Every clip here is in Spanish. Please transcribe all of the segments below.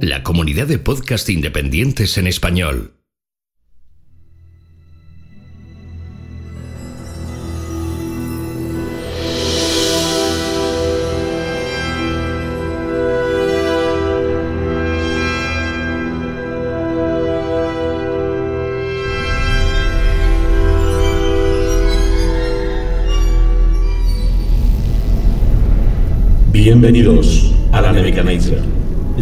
La comunidad de podcast independientes en español. Bienvenidos a la Nebuchadnezzar,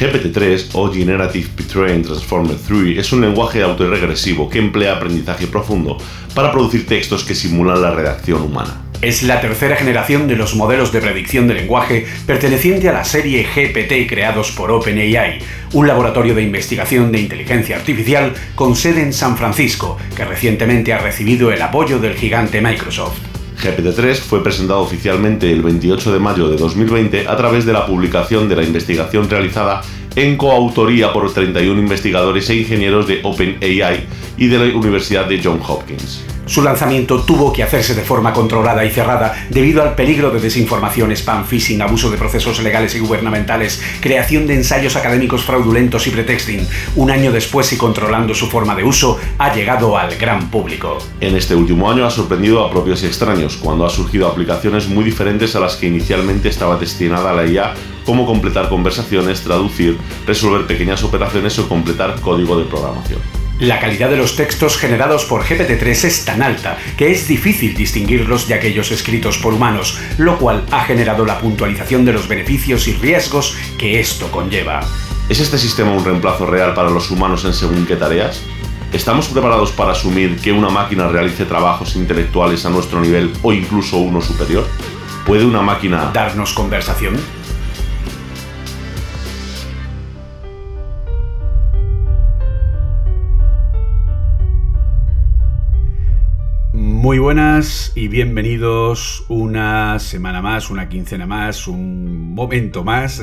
GPT-3 o Generative Pre-trained Transformer 3 es un lenguaje autorregresivo que emplea aprendizaje profundo para producir textos que simulan la redacción humana. Es la tercera generación de los modelos de predicción de lenguaje perteneciente a la serie GPT creados por OpenAI, un laboratorio de investigación de inteligencia artificial con sede en San Francisco, que recientemente ha recibido el apoyo del gigante Microsoft. GPT-3 fue presentado oficialmente el 28 de mayo de 2020 a través de la publicación de la investigación realizada en coautoría por 31 investigadores e ingenieros de OpenAI y de la Universidad de Johns Hopkins. Su lanzamiento tuvo que hacerse de forma controlada y cerrada debido al peligro de desinformación, spam, phishing, abuso de procesos legales y gubernamentales, creación de ensayos académicos fraudulentos y pretexting. Un año después y controlando su forma de uso, ha llegado al gran público. En este último año ha sorprendido a propios y extraños, cuando ha surgido aplicaciones muy diferentes a las que inicialmente estaba destinada la IA, como completar conversaciones, traducir, resolver pequeñas operaciones o completar código de programación. La calidad de los textos generados por GPT-3 es tan alta que es difícil distinguirlos de aquellos escritos por humanos, lo cual ha generado la puntualización de los beneficios y riesgos que esto conlleva. ¿Es este sistema un reemplazo real para los humanos en según qué tareas? ¿Estamos preparados para asumir que una máquina realice trabajos intelectuales a nuestro nivel o incluso uno superior? ¿Puede una máquina ¿Darnos conversación? Muy buenas y bienvenidos una semana más, una quincena más, un momento más.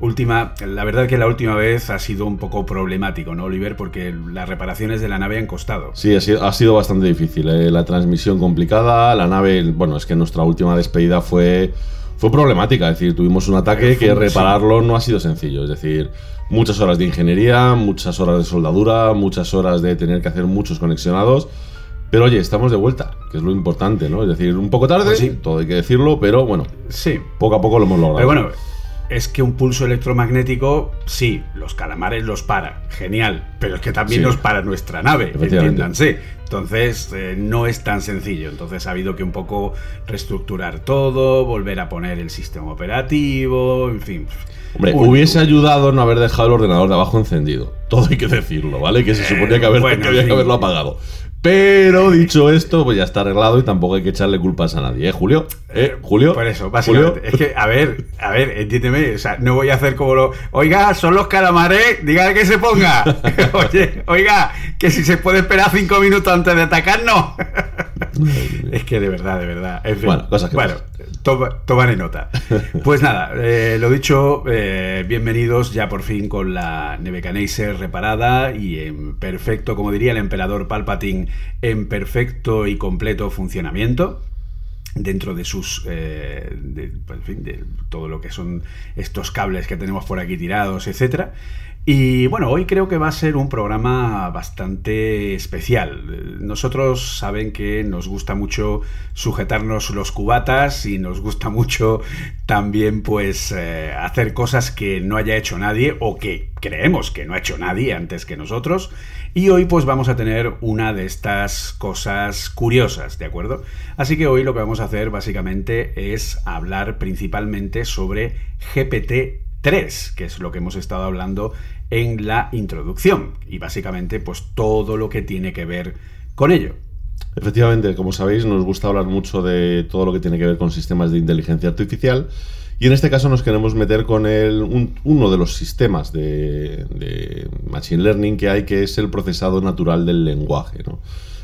Última, la verdad que la última vez ha sido un poco problemático, ¿no, Oliver? Porque las reparaciones de la nave han costado. Sí, ha sido, ha sido bastante difícil. ¿eh? La transmisión complicada, la nave, bueno, es que nuestra última despedida fue, fue problemática. Es decir, tuvimos un ataque que repararlo no ha sido sencillo. Es decir, muchas horas de ingeniería, muchas horas de soldadura, muchas horas de tener que hacer muchos conexionados. Pero oye, estamos de vuelta, que es lo importante, ¿no? Es decir, un poco tarde, Pues sí. todo hay que decirlo, pero bueno, Sí, poco a poco lo hemos logrado. Pero bueno, es que un pulso electromagnético, sí, los calamares los para, genial, pero es que también Sí. nos para nuestra nave, entiéndanse. Entonces, eh, no es tan sencillo. Entonces, ha habido que un poco reestructurar todo, volver a poner el sistema operativo, en fin. Hombre, hubiese ayudado no haber dejado el ordenador de abajo encendido. Todo hay que decirlo, ¿vale? Que se suponía que, haber- bueno, que había sí. que haberlo apagado. Pero dicho esto, pues ya está arreglado y tampoco hay que echarle culpas a nadie, ¿eh, Julio? ¿Eh, Julio? Por eso, básicamente. ¿Julio? Es que, a ver, a ver, entiéndeme. O sea, no voy a hacer como lo. Oiga, son los calamares, dígale que se ponga. Oye, oiga, que si se puede esperar cinco minutos antes de atacarnos. es que de verdad, de verdad. En fin. Bueno, cosas que Bueno, toma, tomaré nota. Pues nada, eh, lo dicho, eh, bienvenidos ya por fin con la Nebuchadnezzar reparada y en perfecto, como diría el emperador Palpatine, en perfecto y completo funcionamiento dentro de sus eh, de, en fin, de todo lo que son estos cables que tenemos por aquí tirados, etcétera. Y bueno, hoy creo que va a ser un programa bastante especial. Nosotros saben que nos gusta mucho sujetarnos los cubatas y nos gusta mucho también pues eh, hacer cosas que no haya hecho nadie o que creemos que no ha hecho nadie antes que nosotros. Y hoy pues vamos a tener una de estas cosas curiosas, ¿de acuerdo? Así que hoy lo que vamos a hacer básicamente es hablar principalmente sobre GPT 3, que es lo que hemos estado hablando en la introducción y básicamente pues todo lo que tiene que ver con ello. Efectivamente, como sabéis, nos gusta hablar mucho de todo lo que tiene que ver con sistemas de inteligencia artificial y en este caso nos queremos meter con el, uno de los sistemas de, Machine Learning que hay, que es el procesado natural del lenguaje.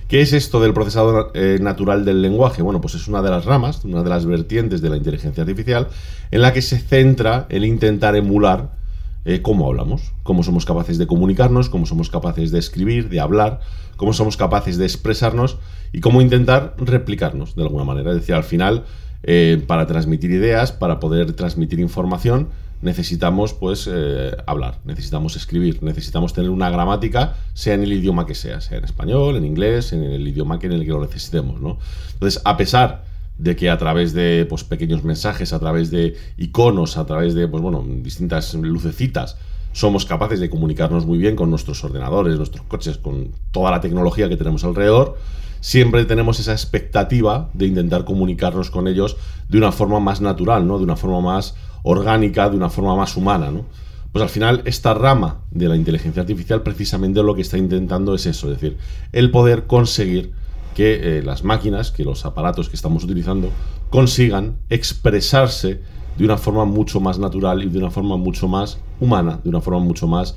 ¿Qué es esto del procesado eh, natural del lenguaje? Bueno, pues es una de las ramas, una de las vertientes de la inteligencia artificial en la que se centra el intentar emular eh, cómo hablamos, cómo somos capaces de comunicarnos, cómo somos capaces de escribir, de hablar, cómo somos capaces de expresarnos y cómo intentar replicarnos de alguna manera. Es decir, al final, eh, para transmitir ideas, para poder transmitir información, necesitamos pues eh, hablar, necesitamos escribir, necesitamos tener una gramática, sea en el idioma que sea, sea en español, en inglés, en el idioma que en el que lo necesitemos. ¿no? Entonces, a pesar de que a través de pues, pequeños mensajes, a través de iconos, a través de pues, bueno, distintas lucecitas, somos capaces de comunicarnos muy bien con nuestros ordenadores, nuestros coches, con toda la tecnología que tenemos alrededor, siempre tenemos esa expectativa de intentar comunicarnos con ellos de una forma más natural, ¿no? de una forma más orgánica, de una forma más humana. ¿no? Pues al final esta rama de la inteligencia artificial precisamente lo que está intentando es eso, es decir, el poder conseguir que eh, las máquinas, que los aparatos que estamos utilizando consigan expresarse de una forma mucho más natural y de una forma mucho más humana, de una forma mucho más,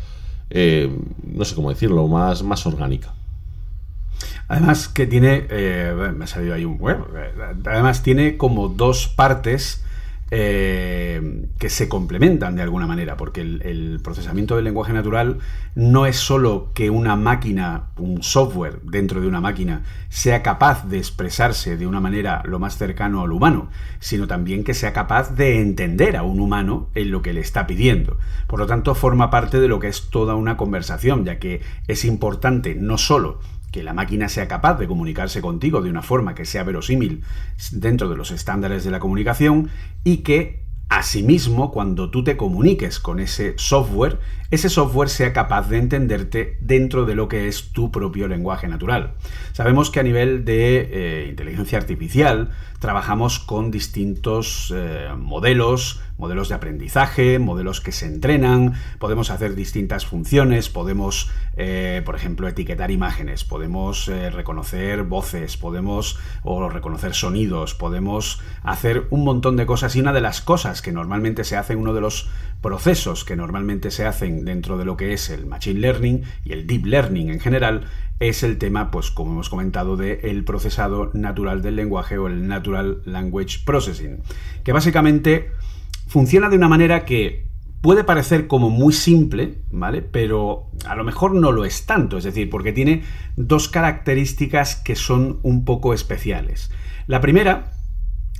eh, no sé cómo decirlo, más, más orgánica. Además que tiene, eh, me ha salido ahí un web, además tiene como dos partes eh, que se complementan de alguna manera, porque el, procesamiento del lenguaje natural no es solo que una máquina, un software dentro de una máquina, sea capaz de expresarse de una manera lo más cercano al humano, sino también que sea capaz de entender a un humano en lo que le está pidiendo. Por lo tanto, forma parte de lo que es toda una conversación, ya que es importante no solo que la máquina sea capaz de comunicarse contigo de una forma que sea verosímil dentro de los estándares de la comunicación y que Asimismo, cuando tú te comuniques con ese software, ese software sea capaz de entenderte dentro de lo que es tu propio lenguaje natural. Sabemos que a nivel de eh, inteligencia artificial trabajamos con distintos eh, modelos, modelos de aprendizaje, modelos que se entrenan, podemos hacer distintas funciones, podemos, eh, por ejemplo, etiquetar imágenes, podemos reconocer voces, podemos o reconocer sonidos, podemos hacer un montón de cosas y una de las cosas que normalmente se hacen, uno de los procesos que normalmente se hacen dentro de lo que es el Machine Learning y el Deep Learning en general, es el tema, pues como hemos comentado, del el procesado natural del lenguaje o el Natural Language Processing, que básicamente funciona de una manera que puede parecer como muy simple, ¿vale? Pero a lo mejor no lo es tanto, es decir, porque tiene dos características que son un poco especiales. La primera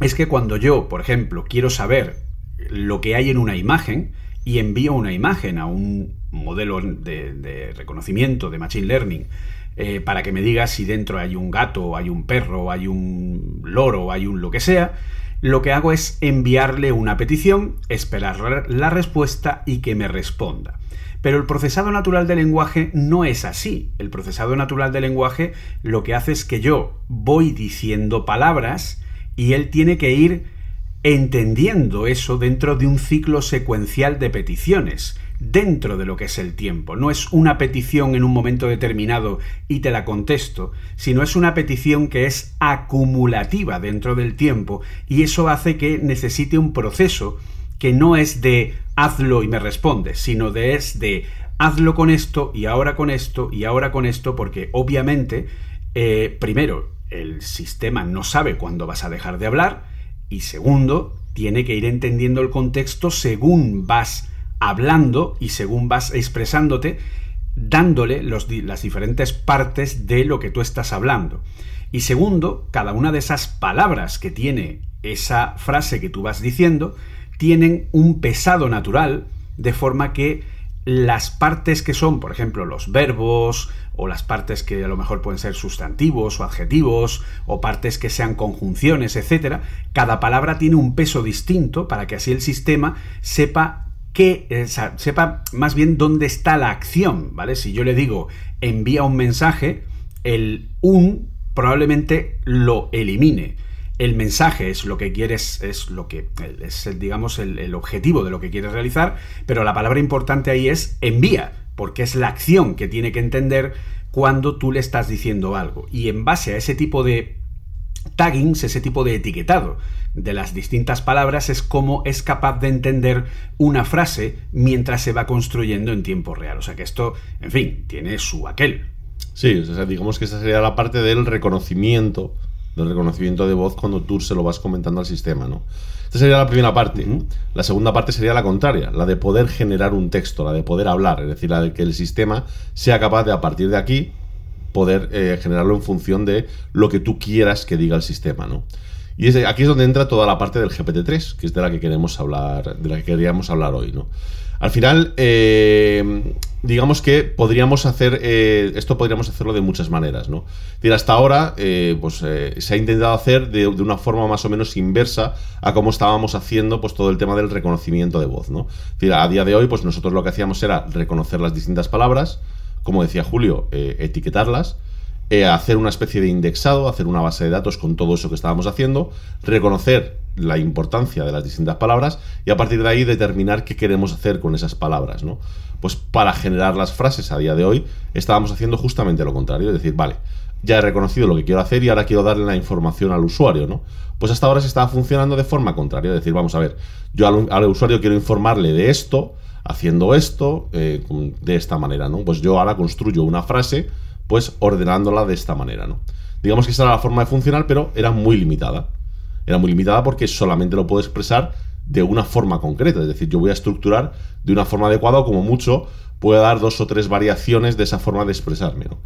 es que cuando yo, por ejemplo, quiero saber lo que hay en una imagen y envío una imagen a un modelo de, reconocimiento de Machine Learning eh, para que me diga si dentro hay un gato, hay un perro, hay un loro, hay un lo que sea, lo que hago es enviarle una petición, esperar la respuesta y que me responda. Pero el procesado natural del lenguaje no es así. El procesado natural del lenguaje lo que hace es que yo voy diciendo palabras y él tiene que ir entendiendo eso dentro de un ciclo secuencial de peticiones, dentro de lo que es el tiempo. No es una petición en un momento determinado y te la contesto, sino es una petición que es acumulativa dentro del tiempo y eso hace que necesite un proceso que no es de hazlo y me respondes, sino de es de hazlo con esto y ahora con esto y ahora con esto, porque obviamente, eh, primero, el sistema no sabe cuándo vas a dejar de hablar, y segundo, tiene que ir entendiendo el contexto según vas hablando y según vas expresándote, dándole las diferentes partes de lo que tú estás hablando. Y segundo, cada una de esas palabras que tiene esa frase que tú vas diciendo, tienen un pesado natural, de forma que las partes que son, por ejemplo, los verbos o las partes que a lo mejor pueden ser sustantivos o adjetivos o partes que sean conjunciones, etcétera, cada palabra tiene un peso distinto para que así el sistema sepa que eh, sepa más bien dónde está la acción, ¿vale? Si yo le digo envía un mensaje, el un probablemente lo elimine. El mensaje es lo que quieres, es lo que es, digamos, el, objetivo de lo que quieres realizar, pero la palabra importante ahí es envía, porque es la acción que tiene que entender cuando tú le estás diciendo algo. Y en base a ese tipo de taggings, ese tipo de etiquetado de las distintas palabras, es cómo es capaz de entender una frase mientras se va construyendo en tiempo real. O sea que esto, en fin, tiene su aquel. Sí, digamos que esa sería la parte del reconocimiento, del reconocimiento de voz cuando tú se lo vas comentando al sistema, ¿no? Esta sería la primera parte. La segunda parte sería la contraria, la de poder generar un texto, la de poder hablar, es decir, la de que el sistema sea capaz de a partir de aquí poder eh, generarlo en función de lo que tú quieras que diga el sistema, ¿no? Y aquí es donde entra toda la parte del GPT-3, que es de la que queremos hablar, de la que queríamos hablar hoy, ¿no? Al final, eh, digamos que podríamos hacer eh, esto podríamos hacerlo de muchas maneras, ¿no? hasta ahora, pues se ha intentado hacer de, una forma más o menos inversa a cómo estábamos haciendo, pues todo el tema del reconocimiento de voz, ¿no? a día de hoy, pues nosotros lo que hacíamos era reconocer las distintas palabras, como decía Julio, eh, etiquetarlas, eh, hacer una especie de indexado, hacer una base de datos con todo eso que estábamos haciendo, reconocer la importancia de las distintas palabras y a partir de ahí determinar qué queremos hacer con esas palabras, ¿no? Pues para generar las frases a día de hoy estábamos haciendo justamente lo contrario, es decir, vale, ya he reconocido lo que quiero hacer y ahora quiero darle la información al usuario, ¿no? Pues hasta ahora se estaba funcionando de forma contraria, es decir, vamos a ver, yo al, usuario quiero informarle de esto, haciendo esto eh, de esta manera, ¿no? Pues yo ahora construyo una frase, pues ordenándola de esta manera, ¿no? Digamos que esa era la forma de funcionar, pero era muy limitada. Era muy limitada porque solamente lo puedo expresar de una forma concreta, es decir, yo voy a estructurar de una forma adecuada o como mucho puedo dar dos o tres variaciones de esa forma de expresarme, ¿no?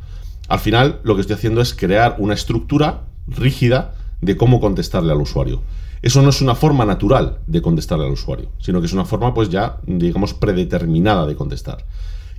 Al final lo que estoy haciendo es crear una estructura rígida de cómo contestarle al usuario. Eso no es una forma natural de contestarle al usuario, sino que es una forma pues ya, digamos, predeterminada de contestar.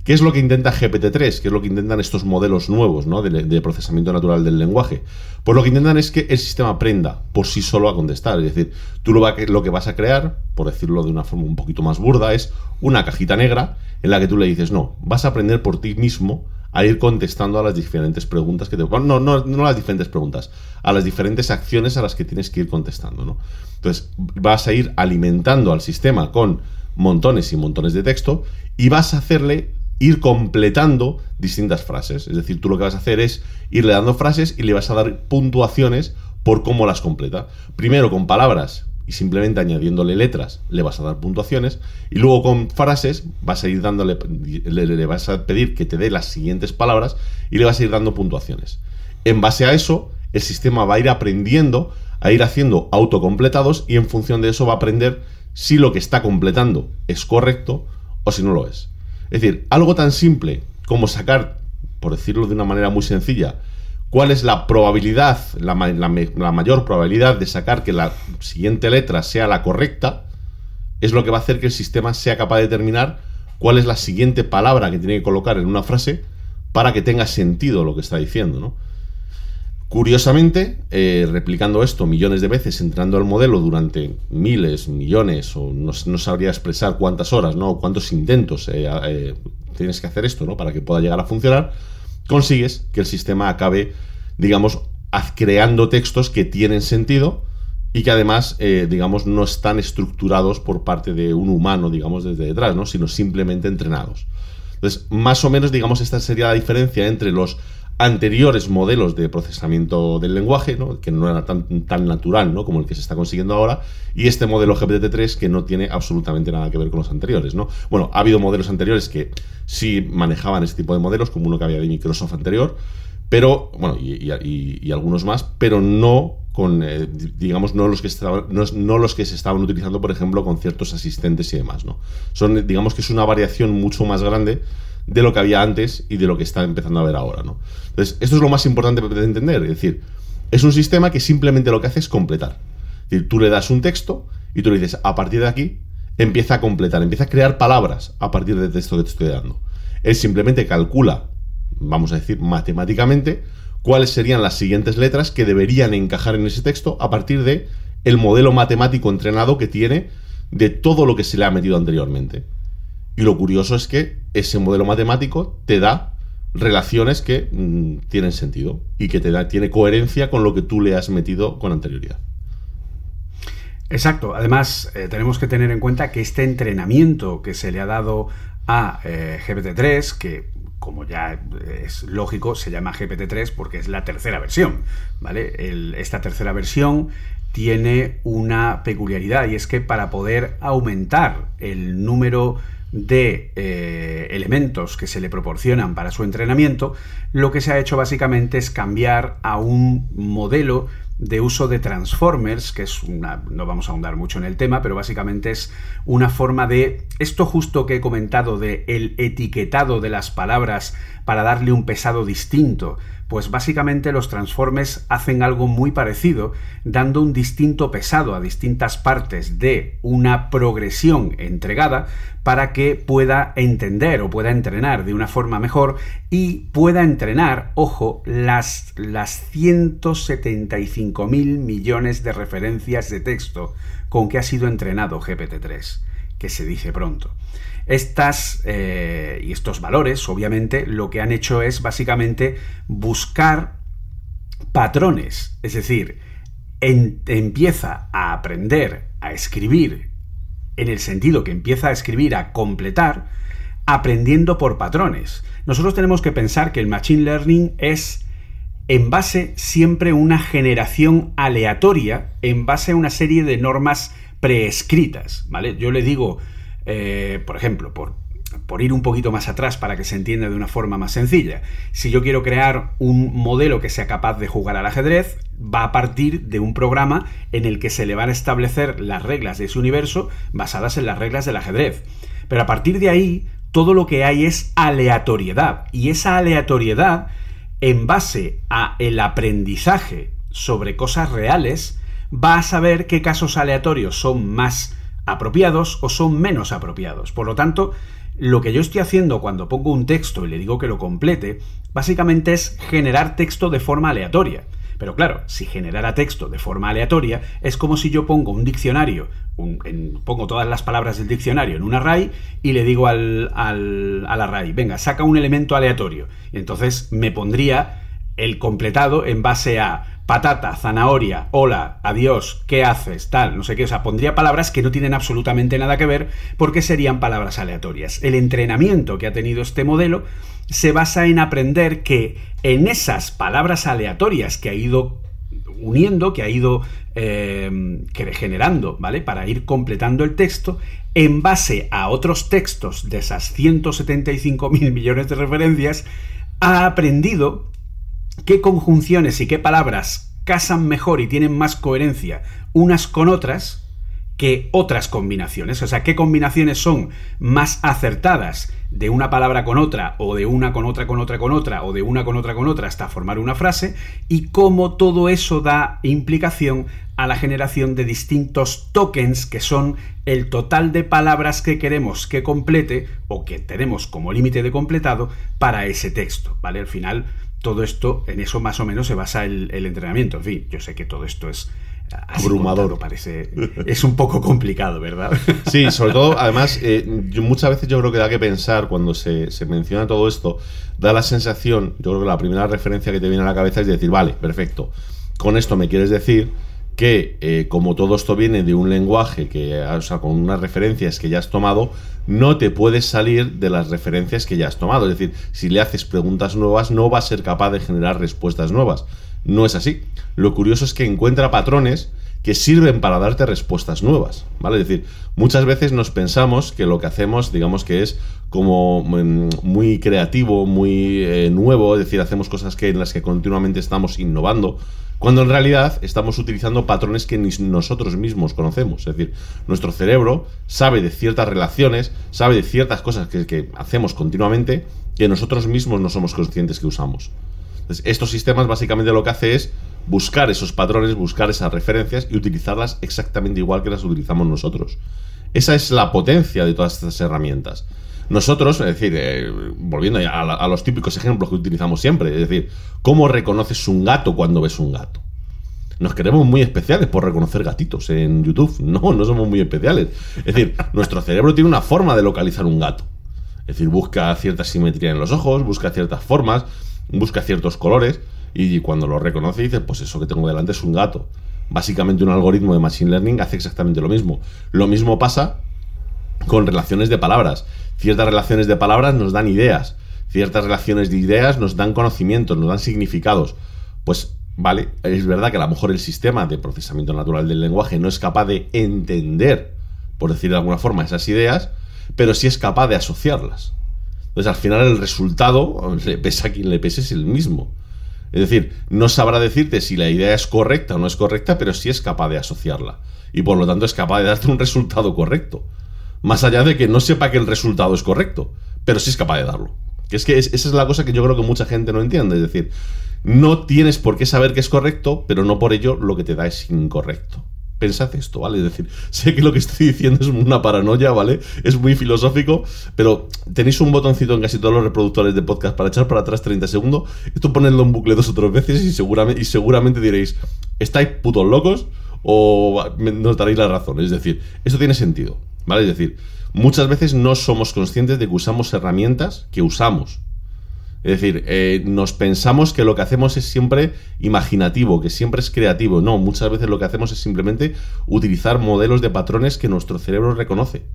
¿Qué es lo que intenta GPT-3? ¿Qué es lo que intentan estos modelos nuevos ¿no? de, procesamiento natural del lenguaje? Pues lo que intentan es que el sistema aprenda por sí solo a contestar. Es decir, tú lo, lo que vas a crear, por decirlo de una forma un poquito más burda, es una cajita negra en la que tú le dices, no, vas a aprender por ti mismo a ir contestando a las diferentes preguntas que te... No, no, no a las diferentes preguntas, a las diferentes acciones a las que tienes que ir contestando, ¿no? Entonces, vas a ir alimentando al sistema con montones y montones de texto y vas a hacerle ir completando distintas frases. Es decir, tú lo que vas a hacer es irle dando frases y le vas a dar puntuaciones por cómo las completa. Primero con palabras y simplemente añadiéndole letras le vas a dar puntuaciones y luego con frases vas a ir dándole le, vas a pedir que te dé las siguientes palabras y le vas a ir dando puntuaciones. En base a eso, el sistema va a ir aprendiendo a ir haciendo autocompletados y en función de eso va a aprender si lo que está completando es correcto o si no lo es. Es decir, algo tan simple como sacar, por decirlo de una manera muy sencilla, cuál es la probabilidad, la, mayor probabilidad de sacar que la siguiente letra sea la correcta, es lo que va a hacer que el sistema sea capaz de determinar cuál es la siguiente palabra que tiene que colocar en una frase para que tenga sentido lo que está diciendo, ¿no? Curiosamente, eh, replicando esto millones de veces, entrando al modelo durante miles, millones, o no, sabría expresar cuántas horas, ¿no? cuántos intentos eh, eh, tienes que hacer esto, ¿no? Para que pueda llegar a funcionar, consigues que el sistema acabe, digamos, creando textos que tienen sentido y que además, digamos, no están estructurados por parte de un humano, digamos, desde detrás, ¿no? Sino simplemente entrenados. Entonces, más o menos, digamos, esta sería la diferencia entre los anteriores modelos de procesamiento del lenguaje, ¿no? que no era tan, tan natural ¿no? como el que se está consiguiendo ahora, y este modelo GPT-3 que no tiene absolutamente nada que ver con los anteriores. ¿no? Bueno, ha habido modelos anteriores que sí manejaban este tipo de modelos, como uno que había de Microsoft anterior, pero, bueno, y, algunos más, pero no con, eh, digamos, no los, que estaban, no, los que se estaban utilizando, por ejemplo, con ciertos asistentes y demás, ¿no? Son, digamos que es una variación mucho más grande de lo que había antes y de lo que está empezando a ver ahora, ¿no? Entonces, esto es lo más importante de entender, es decir, es un sistema que simplemente lo que hace es completar. Tú le das un texto y tú le dices, a partir de aquí, empieza a completar, empieza a crear palabras a partir del texto que te estoy dando. Él simplemente calcula, vamos a decir, matemáticamente, cuáles serían las siguientes letras que deberían encajar en ese texto a partir de el modelo matemático entrenado que tiene de todo lo que se le ha metido anteriormente. Y lo curioso es que ese modelo matemático te da relaciones que mm, tienen sentido y que te da, tiene coherencia con lo que tú le has metido con anterioridad. Exacto. Además, eh, tenemos que tener en cuenta que este entrenamiento que se le ha dado a eh, GPT-3, que como ya es lógico, se llama GPT-3 porque es la tercera versión, ¿vale? esta tercera versión tiene una peculiaridad y es que para poder aumentar el número de eh, elementos que se le proporcionan para su entrenamiento, lo que se ha hecho básicamente es cambiar a un modelo de uso de transformers, que es una, no vamos a ahondar mucho en el tema, pero básicamente es una forma de esto justo que he comentado de el etiquetado de las palabras para darle un pesado distinto, pues básicamente los transformers hacen algo muy parecido, dando un distinto pesado a distintas partes de una progresión entregada para que pueda entender o pueda entrenar de una forma mejor y pueda entrenar, ojo, las, las 175 mil millones de referencias de texto con que ha sido entrenado GPT-3, que se dice pronto. Estas eh, y estos valores, obviamente, lo que han hecho es básicamente buscar patrones, es decir, empieza a aprender a escribir en el sentido que empieza a escribir, a completar, aprendiendo por patrones. Nosotros tenemos que pensar que el Machine Learning es en base siempre una generación aleatoria, en base a una serie de normas preescritas, ¿vale? Yo le digo, eh, por ejemplo, por, por ir un poquito más atrás para que se entienda de una forma más sencilla, si yo quiero crear un modelo que sea capaz de jugar al ajedrez, va a partir de un programa en el que se le van a establecer las reglas de ese universo basadas en las reglas del ajedrez. Pero a partir de ahí, todo lo que hay es aleatoriedad. Y esa aleatoriedad, en base a el aprendizaje sobre cosas reales, va a saber qué casos aleatorios son más apropiados o son menos apropiados. Por lo tanto, lo que yo estoy haciendo cuando pongo un texto y le digo que lo complete, básicamente es generar texto de forma aleatoria. Pero claro, si generara texto de forma aleatoria, es como si yo pongo un diccionario, pongo todas las palabras del diccionario en un array y le digo al, al, al array, venga, saca un elemento aleatorio. Y entonces me pondría el completado en base a patata, zanahoria, hola, adiós, ¿qué haces? Tal, no sé qué. O sea, pondría palabras que no tienen absolutamente nada que ver porque serían palabras aleatorias. El entrenamiento que ha tenido este modelo se basa en aprender que en esas palabras aleatorias que ha ido uniendo, que ha ido eh, generando, ¿vale? Para ir completando el texto, en base a otros textos de esas 175 mil millones de referencias, ha aprendido qué conjunciones y qué palabras casan mejor y tienen más coherencia unas con otras que otras combinaciones. O sea, qué combinaciones son más acertadas de una palabra con otra, o de una con otra con otra con otra, o de una con otra con otra hasta formar una frase, y cómo todo eso da implicación a la generación de distintos tokens que son el total de palabras que queremos que complete o que tenemos como límite de completado para ese texto, ¿vale? Al final todo esto, en eso más o menos se basa el, entrenamiento. En fin, yo sé que todo esto es abrumador. parece, es un poco complicado, ¿verdad? Sí, sobre todo, además, eh, muchas veces yo creo que da que pensar cuando se, se, menciona todo esto, da la sensación, yo creo que la primera referencia que te viene a la cabeza es decir, vale, perfecto, con esto me quieres decir que eh, como todo esto viene de un lenguaje que, o sea, con unas referencias que ya has tomado, no te puedes salir de las referencias que ya has tomado. Es decir, si le haces preguntas nuevas, no va a ser capaz de generar respuestas nuevas. No es así. Lo curioso es que encuentra patrones que sirven para darte respuestas nuevas, ¿vale? Es decir, muchas veces nos pensamos que lo que hacemos, digamos que es como mm, muy creativo, muy eh, nuevo, es decir, hacemos cosas que en las que continuamente estamos innovando, cuando en realidad estamos utilizando patrones que ni nosotros mismos conocemos. Es decir, nuestro cerebro sabe de ciertas relaciones, sabe de ciertas cosas que, que hacemos continuamente que nosotros mismos no somos conscientes que usamos. Estos sistemas básicamente lo que hace es buscar esos patrones, buscar esas referencias y utilizarlas exactamente igual que las utilizamos nosotros. Esa es la potencia de todas estas herramientas. Nosotros, es decir, eh, volviendo a, a, los típicos ejemplos que utilizamos siempre, es decir, ¿cómo reconoces un gato cuando ves un gato? Nos queremos muy especiales por reconocer gatitos en YouTube. No, no somos muy especiales. Es decir, nuestro cerebro tiene una forma de localizar un gato. Es decir, busca cierta simetría en los ojos, busca ciertas formas, busca ciertos colores y cuando lo reconoce dice, pues eso que tengo delante es un gato. Básicamente un algoritmo de Machine Learning hace exactamente lo mismo. Lo mismo pasa con relaciones de palabras. Ciertas relaciones de palabras nos dan ideas. Ciertas relaciones de ideas nos dan conocimientos, nos dan significados. Pues vale, es verdad que a lo mejor el sistema de procesamiento natural del lenguaje no es capaz de entender, por decir de alguna forma, esas ideas, pero sí es capaz de asociarlas. Entonces, al final, el resultado, le pese a quien le pese, es el mismo. Es decir, no sabrá decirte si la idea es correcta o no es correcta, pero sí es capaz de asociarla. Y por lo tanto es capaz de darte un resultado correcto. Más allá de que no sepa que el resultado es correcto, pero sí es capaz de darlo. Que es que esa es la cosa que yo creo que mucha gente no entiende. Es decir, no tienes por qué saber que es correcto, pero no por ello lo que te da es incorrecto pensad esto, ¿vale? Es decir, sé que lo que estoy diciendo es una paranoia, ¿vale? Es muy filosófico, pero tenéis un botoncito en casi todos los reproductores de podcast para echar para atrás 30 segundos. Esto ponedlo en bucle dos o tres veces y seguramente, y seguramente diréis, ¿estáis putos locos? O nos daréis la razón. Es decir, esto tiene sentido, ¿vale? Es decir, muchas veces no somos conscientes de que usamos herramientas que usamos es decir, eh, nos pensamos que lo que hacemos es siempre imaginativo, que siempre es creativo. No, muchas veces lo que hacemos es simplemente utilizar modelos de patrones que nuestro cerebro reconoce.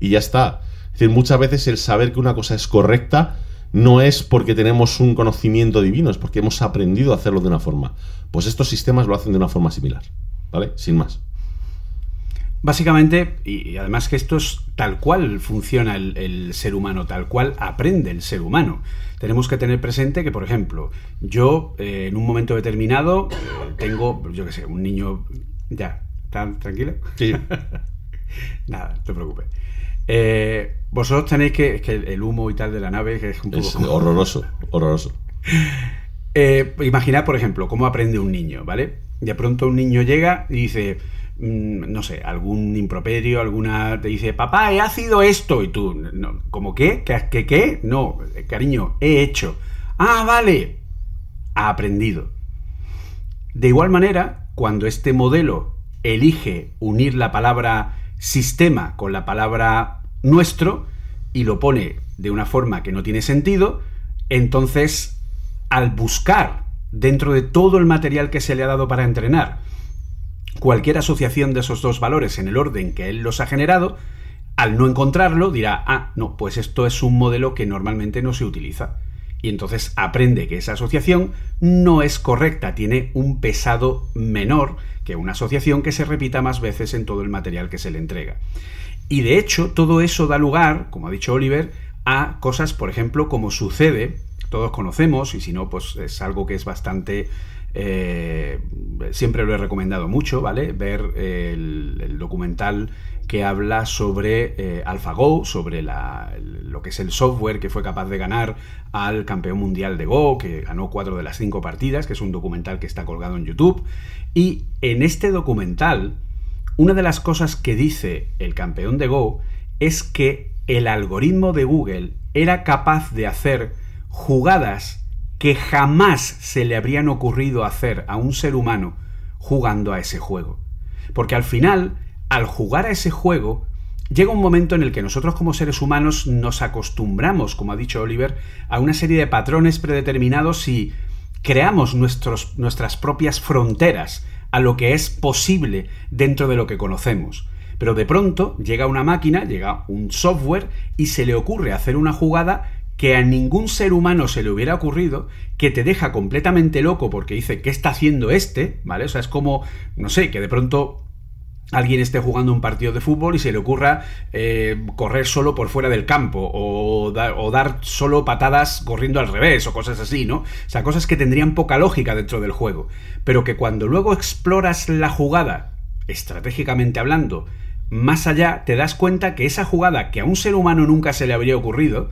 Y ya está. Es decir, muchas veces el saber que una cosa es correcta no es porque tenemos un conocimiento divino, es porque hemos aprendido a hacerlo de una forma. Pues estos sistemas lo hacen de una forma similar. ¿Vale? Sin más. Básicamente, y además que esto es tal cual funciona el, ser humano, tal cual aprende el ser humano. Tenemos que tener presente que, por ejemplo, yo eh, en un momento determinado eh, tengo, yo qué sé, un niño... Ya, ¿están tranquilo? Sí. Nada, no te preocupes. Eh, vosotros tenéis que, es que el humo y tal de la nave es un poco... Es horroroso, horroroso. imaginad, por ejemplo, cómo aprende un niño, ¿vale? De pronto un niño llega y dice no sé, algún improperio, alguna te dice, papá, he sido esto, y tú, no, ¿cómo qué? ¿Qué qué? No, cariño, he hecho. Ah, vale, ha aprendido. De igual manera, cuando este modelo elige unir la palabra sistema con la palabra nuestro y lo pone de una forma que no tiene sentido, entonces al buscar dentro de todo el material que se le ha dado para entrenar, cualquier asociación de esos dos valores en el orden que él los ha generado, al no encontrarlo dirá, ah, no, pues esto es un modelo que normalmente no se utiliza. Y entonces aprende que esa asociación no es correcta, tiene un pesado menor que una asociación que se repita más veces en todo el material que se le entrega. Y de hecho, todo eso da lugar, como ha dicho Oliver, a cosas, por ejemplo, como sucede, todos conocemos, y si no, pues es algo que es bastante eh, siempre lo he recomendado mucho, ¿vale? Ver el, documental que habla sobre eh, AlphaGo, sobre lo que es el software que fue capaz de ganar al campeón mundial de Go, que ganó cuatro de las cinco partidas, que es un documental que está colgado en YouTube. Y en este documental, una de las cosas que dice el campeón de Go es que el algoritmo de Google era capaz de hacer jugadas que jamás se le habrían ocurrido hacer a un ser humano jugando a ese juego. Porque al final, al jugar a ese juego, llega un momento en el que nosotros como seres humanos nos acostumbramos, como ha dicho Oliver, a una serie de patrones predeterminados y creamos nuestros, nuestras propias fronteras a lo que es posible dentro de lo que conocemos. Pero de pronto llega una máquina, llega un software y se le ocurre hacer una jugada que a ningún ser humano se le hubiera ocurrido, que te deja completamente loco porque dice, ¿qué está haciendo este? ¿Vale? O sea, es como, no sé, que de pronto alguien esté jugando un partido de fútbol y se le ocurra eh, correr solo por fuera del campo o, o, dar solo patadas corriendo al revés o cosas así, ¿no? O sea, cosas que tendrían poca lógica dentro del juego, pero que cuando luego exploras la jugada, estratégicamente hablando, más allá, te das cuenta que esa jugada que a un ser humano nunca se le habría ocurrido,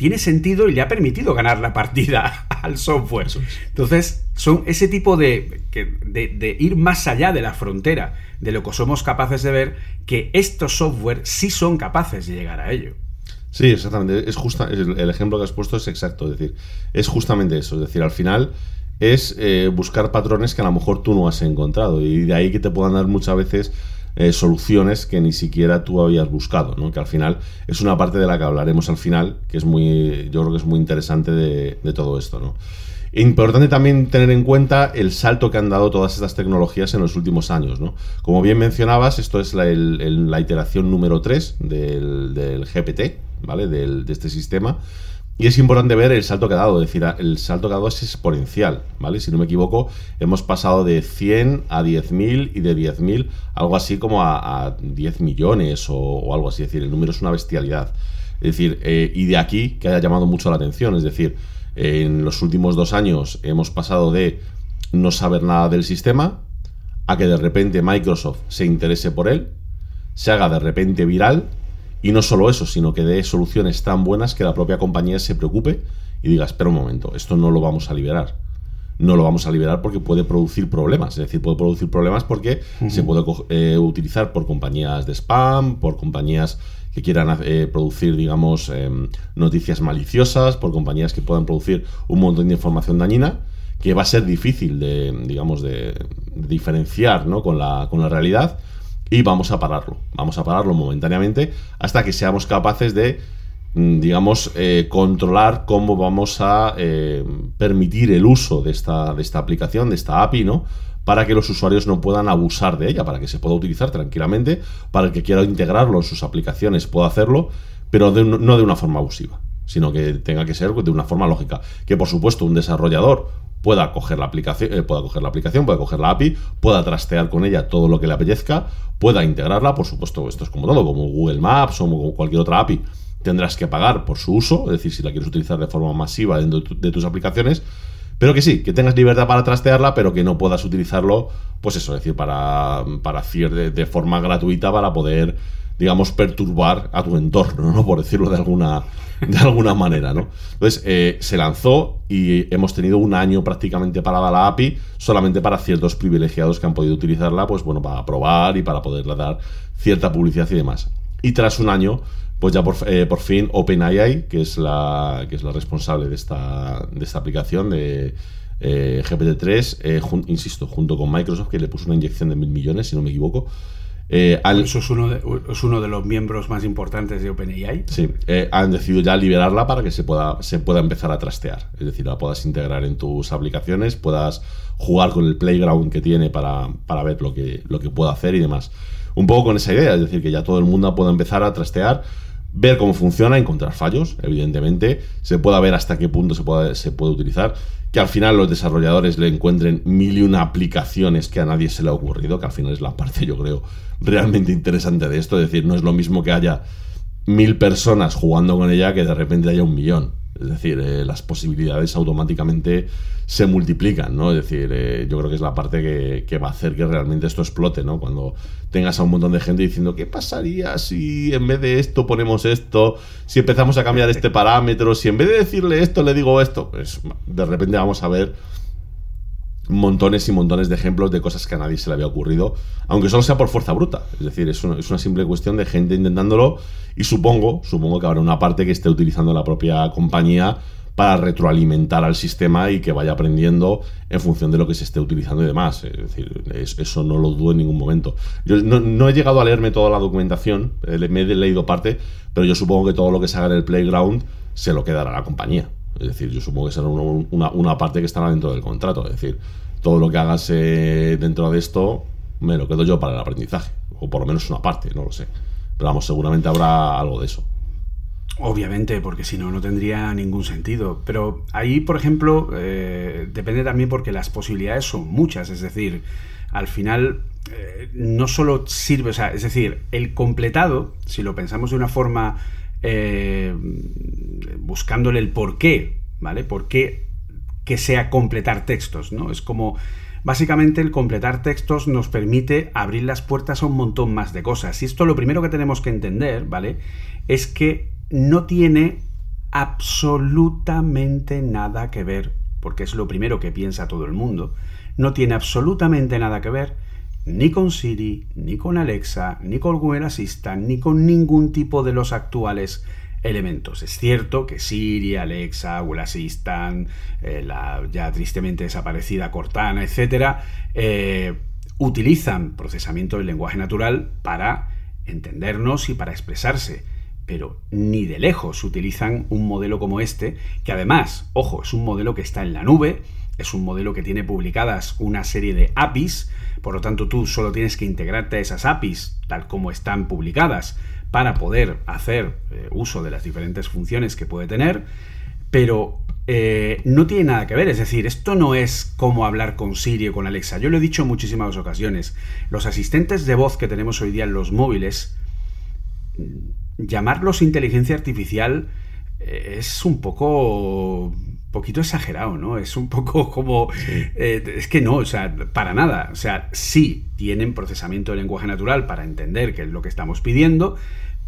tiene sentido y le ha permitido ganar la partida al software. Entonces, son ese tipo de, de, de, ir más allá de la frontera de lo que somos capaces de ver, que estos software sí son capaces de llegar a ello. Sí, exactamente. Es justa, el ejemplo que has puesto es exacto. Es decir, es justamente eso. Es decir, al final es eh, buscar patrones que a lo mejor tú no has encontrado. Y de ahí que te puedan dar muchas veces eh, soluciones que ni siquiera tú habías buscado, ¿no? Que al final es una parte de la que hablaremos al final, que es muy, yo creo que es muy interesante de, todo esto, ¿no? Importante también tener en cuenta el salto que han dado todas estas tecnologías en los últimos años. ¿no? Como bien mencionabas, esto es la, iteración número 3 del, del GPT, ¿vale? Del, de este sistema. Y es importante ver el salto que ha dado, es decir, el salto que ha dado es exponencial, ¿vale? Si no me equivoco, hemos pasado de 100 a 10.000 y de 10.000 algo así como a, 10 millones o, algo así, es decir, el número es una bestialidad. Es decir, eh, y de aquí que haya llamado mucho la atención, es decir, en los últimos dos años hemos pasado de no saber nada del sistema a que de repente Microsoft se interese por él, se haga de repente viral y no solo eso, sino que dé soluciones tan buenas que la propia compañía se preocupe y diga, espera un momento, esto no lo vamos a liberar. No lo vamos a liberar porque puede producir problemas. Es decir, puede producir problemas porque se puede eh, utilizar por compañías de spam, por compañías que quieran eh, producir, digamos, em, noticias maliciosas, por compañías que puedan producir un montón de información dañina, que va a ser difícil de, digamos, de, diferenciar ¿no? con, la, con la realidad y vamos a pararlo. Vamos a pararlo momentáneamente hasta que seamos capaces de, mm, digamos, eh, controlar cómo vamos a eh, permitir el uso de esta, de esta aplicación, de esta API, ¿no? Para que los usuarios no puedan abusar de ella, para que se pueda utilizar tranquilamente, para el que quiera integrarlo en sus aplicaciones pueda hacerlo, pero no de una forma abusiva sino que tenga que ser de una forma lógica. Que por supuesto un desarrollador pueda coger la aplicación, eh, pueda coger la aplicación, pueda coger la API, pueda trastear con ella todo lo que le apetezca, pueda integrarla, por supuesto, esto es como todo, como Google Maps o como cualquier otra API, tendrás que pagar por su uso, es decir, si la quieres utilizar de forma masiva dentro de tus aplicaciones, pero que sí, que tengas libertad para trastearla, pero que no puedas utilizarlo, pues eso, es decir, para, para de, de forma gratuita para poder digamos, perturbar a tu entorno, ¿no? Por decirlo de alguna, de alguna manera, ¿no? Entonces, eh, se lanzó y hemos tenido un año prácticamente parada la API, solamente para ciertos privilegiados que han podido utilizarla, pues bueno, para probar y para poderle dar cierta publicidad y demás. Y tras un año, pues ya por, eh, por fin OpenAI, que es la, que es la responsable de esta, de esta aplicación de eh, GPT-3, insisto, junto con Microsoft, que le puso una inyección de mil millones, si no me equivoco, eh, Eso es uno, de, es uno de los miembros más importantes de OpenAI. Sí, eh, han decidido ya liberarla para que se pueda, se pueda empezar a trastear. Es decir, la puedas integrar en tus aplicaciones, puedas jugar con el playground que tiene para, para ver lo que, lo que pueda hacer y demás. Un poco con esa idea, es decir, que ya todo el mundo pueda empezar a trastear ver cómo funciona, encontrar fallos, evidentemente, se pueda ver hasta qué punto se puede, se puede utilizar, que al final los desarrolladores le encuentren mil y una aplicaciones que a nadie se le ha ocurrido, que al final es la parte, yo creo, realmente interesante de esto, es decir, no es lo mismo que haya mil personas jugando con ella que de repente haya un millón. Es decir, eh, las posibilidades automáticamente se multiplican, ¿no? Es decir, eh, yo creo que es la parte que, va a hacer que realmente esto explote, ¿no? Cuando tengas a un montón de gente diciendo, ¿qué pasaría si en vez de esto ponemos esto? Si empezamos a cambiar este parámetro, si en vez de decirle esto le digo esto, pues de repente vamos a ver montones y montones de ejemplos de cosas que a nadie se le había ocurrido, aunque solo sea por fuerza bruta. Es decir, es una, simple cuestión de gente intentándolo y supongo, supongo que habrá una parte que esté utilizando la propia compañía para retroalimentar al sistema y que vaya aprendiendo en función de lo que se esté utilizando y demás. Es decir, eso no lo dudo en ningún momento. Yo no, he llegado a leerme toda la documentación, eh, me he leído parte, pero yo supongo que todo lo que se haga en el playground se lo quedará la compañía. Es decir, yo supongo que será una, parte que estará dentro del contrato. Es decir, todo lo que hagas eh, dentro de esto me lo quedo yo para el aprendizaje. O por lo menos una parte, no lo sé. Pero vamos, seguramente habrá algo de eso. Obviamente, porque si no, no tendría ningún sentido. Pero ahí, por ejemplo, eh, depende también porque las posibilidades son muchas. Es decir, al final eh, no solo sirve, o sea, es decir, el completado, si lo pensamos de una forma eh, buscándole el por qué, ¿vale? ¿Por qué que sea completar textos, ¿no? Es como, básicamente el completar textos nos permite abrir las puertas a un montón más de cosas. Y esto lo primero que tenemos que entender, ¿vale? Es que no tiene absolutamente nada que ver, porque es lo primero que piensa todo el mundo, no tiene absolutamente nada que ver ni con Siri, ni con Alexa, ni con Google Assistant, ni con ningún tipo de los actuales elementos. Es cierto que Siri, Alexa, Google Assistant, eh, la ya tristemente desaparecida Cortana, etcétera, eh, utilizan procesamiento del lenguaje natural para entendernos y para expresarse. Pero ni de lejos utilizan un modelo como este, que además, ojo, es un modelo que está en la nube, es un modelo que tiene publicadas una serie de APIs, por lo tanto tú solo tienes que integrarte a esas APIs tal como están publicadas para poder hacer eh, uso de las diferentes funciones que puede tener, pero eh, no tiene nada que ver, es decir, esto no es como hablar con Siri o con Alexa. Yo lo he dicho en muchísimas ocasiones, los asistentes de voz que tenemos hoy día en los móviles, llamarlos inteligencia artificial eh, es un poco poquito exagerado, ¿no? Es un poco como... Eh, es que no, o sea, para nada. O sea, sí tienen procesamiento de lenguaje natural para entender qué es lo que estamos pidiendo,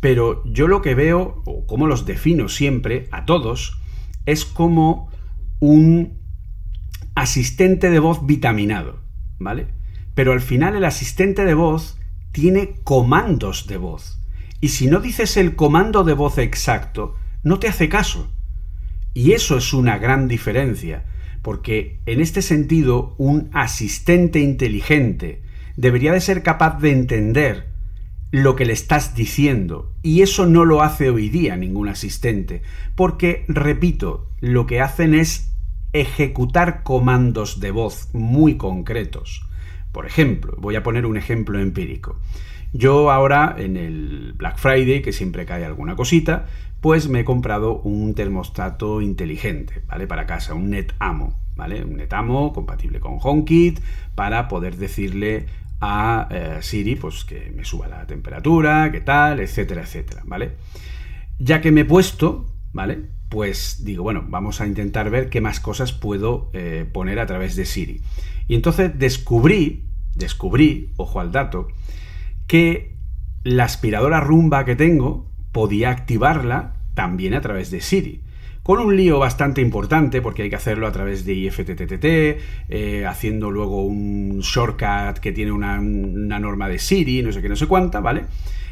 pero yo lo que veo, o como los defino siempre, a todos, es como un asistente de voz vitaminado, ¿vale? Pero al final el asistente de voz tiene comandos de voz. Y si no dices el comando de voz exacto, no te hace caso. Y eso es una gran diferencia, porque en este sentido un asistente inteligente debería de ser capaz de entender lo que le estás diciendo, y eso no lo hace hoy día ningún asistente, porque, repito, lo que hacen es ejecutar comandos de voz muy concretos. Por ejemplo, voy a poner un ejemplo empírico. Yo ahora en el Black Friday, que siempre cae alguna cosita, pues me he comprado un termostato inteligente, ¿vale? Para casa, un NetAmo, ¿vale? Un NetAmo compatible con HomeKit para poder decirle a eh, Siri, pues que me suba la temperatura, qué tal, etcétera, etcétera, ¿vale? Ya que me he puesto, ¿vale? Pues digo, bueno, vamos a intentar ver qué más cosas puedo eh, poner a través de Siri. Y entonces descubrí, descubrí, ojo al dato, que la aspiradora rumba que tengo podía activarla también a través de Siri. Con un lío bastante importante, porque hay que hacerlo a través de IFTTT, eh, haciendo luego un shortcut que tiene una, norma de Siri, no sé qué, no sé cuánta, ¿vale?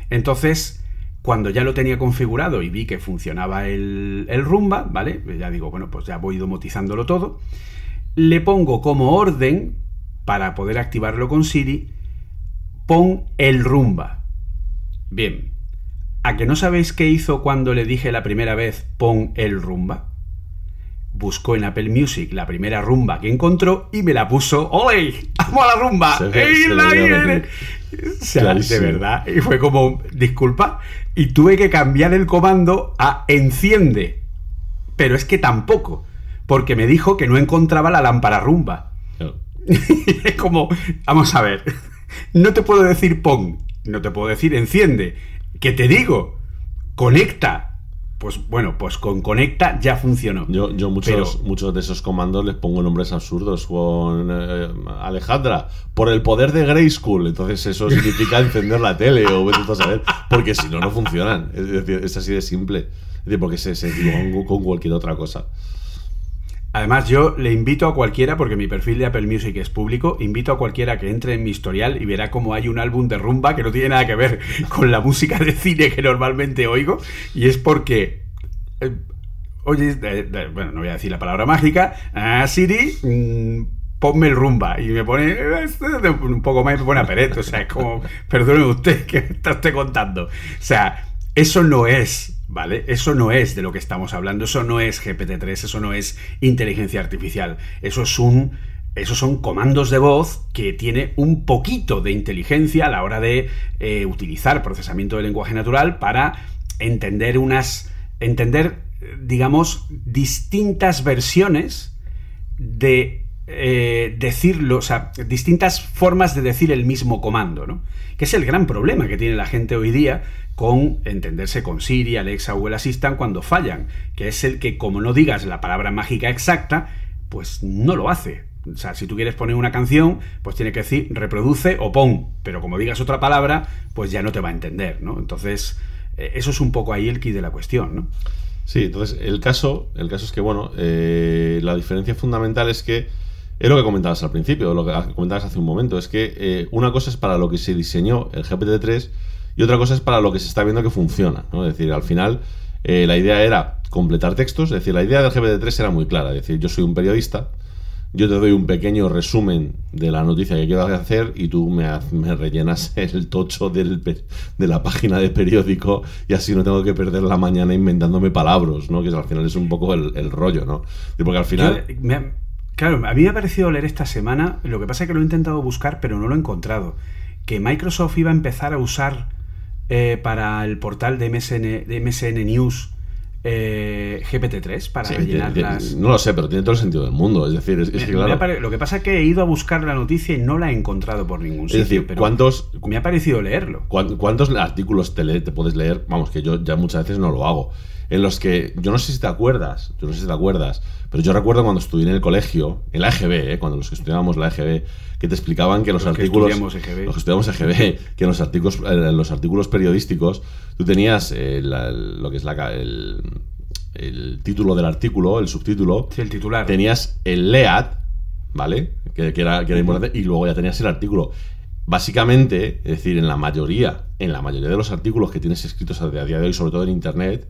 Entonces, cuando ya lo tenía configurado y vi que funcionaba el, rumba, ¿vale? Ya digo, bueno, pues ya voy domotizándolo todo. Le pongo como orden, para poder activarlo con Siri, pon el rumba. Bien, ¿A que no sabéis qué hizo cuando le dije la primera vez pon el rumba? Buscó en Apple Music la primera rumba que encontró y me la puso. ¡Ole! ¡Amo a la rumba! Se se de verdad. Y fue como, disculpa. Y tuve que cambiar el comando a enciende. Pero es que tampoco. Porque me dijo que no encontraba la lámpara rumba. es como, vamos a ver. No te puedo decir pon. No te puedo decir enciende ¿Qué te digo? Conecta. Pues bueno, pues con Conecta ya funcionó. Yo, yo muchos, muchos de esos comandos les pongo nombres absurdos. Con eh, Alejandra, por el poder de Grey School. Entonces eso significa encender la tele o vete a saber. Porque si no, no funcionan. Es decir, es así de simple. Es decir, porque se, se con cualquier otra cosa. Además, yo le invito a cualquiera, porque mi perfil de Apple Music es público, invito a cualquiera que entre en mi historial y verá cómo hay un álbum de rumba que no tiene nada que ver con la música de cine que normalmente oigo, y es porque... Eh, oye, bueno, no voy a decir la palabra mágica, ah, Siri, mm, ponme el rumba. Y me pone, este un poco más me pone a o sea, es como, perdone usted, que está usted contando? O sea, eso no es ¿vale? Eso no es de lo que estamos hablando, eso no es GPT-3, eso no es inteligencia artificial, eso es un esos son comandos de voz que tiene un poquito de inteligencia a la hora de eh, utilizar procesamiento de lenguaje natural para entender unas. entender, digamos, distintas versiones de eh, decirlo, o sea, distintas formas de decir el mismo comando, ¿no? Que es el gran problema que tiene la gente hoy día con entenderse con Siri, Alexa o el Assistant cuando fallan, que es el que como no digas la palabra mágica exacta, pues no lo hace. O sea, si tú quieres poner una canción, pues tiene que decir reproduce o pon, pero como digas otra palabra, pues ya no te va a entender, ¿no? Entonces, eh, eso es un poco ahí el key de la cuestión, ¿no? Sí, entonces el caso, el caso es que, bueno, eh, la diferencia fundamental es que es lo que comentabas al principio, lo que comentabas hace un momento, es que eh, una cosa es para lo que se diseñó el GPT-3 y otra cosa es para lo que se está viendo que funciona. ¿no? Es decir, al final eh, la idea era completar textos, es decir, la idea del GPT-3 era muy clara, es decir, yo soy un periodista, yo te doy un pequeño resumen de la noticia que quiero hacer y tú me, rellenas el tocho del de la página de periódico y así no tengo que perder la mañana inventándome palabras, ¿no? Que al final es un poco el, el rollo, ¿no? Porque al final... Yo, me ha- claro, a mí me ha parecido leer esta semana, lo que pasa es que lo he intentado buscar, pero no lo he encontrado, que Microsoft iba a empezar a usar eh, para el portal de MSN, de MSN News eh, GPT-3 para Sí, rellenar las... No lo sé, pero tiene todo el sentido del mundo. Es decir, es, es que claro. pare- Lo que pasa es que he ido a buscar la noticia y no la he encontrado por ningún Es sitio. decir, pero ¿cuántos, Me ha parecido leerlo. ¿Cuán- ¿Cuántos artículos te, lee- te puedes leer? Vamos, que yo ya muchas veces no lo hago. En los que, yo no sé si te acuerdas, yo no sé si te acuerdas, pero yo recuerdo cuando estudié en el colegio, en la EGB, ¿eh? cuando los que estudiábamos la EGB, que te explicaban que los, Los que artículos. estudiamos EGB. Los que estudiamos EGB, que en los artículos, en los artículos periodísticos, tú tenías eh, la- lo que es la, el, el título del artículo, el subtítulo, Sí, el titular. tenías el LEAD, ¿vale? Que, que era, que era importante, y luego ya tenías el artículo. Básicamente, es decir, en la mayoría, en la mayoría de los artículos que tienes escritos a día de hoy, sobre todo en internet,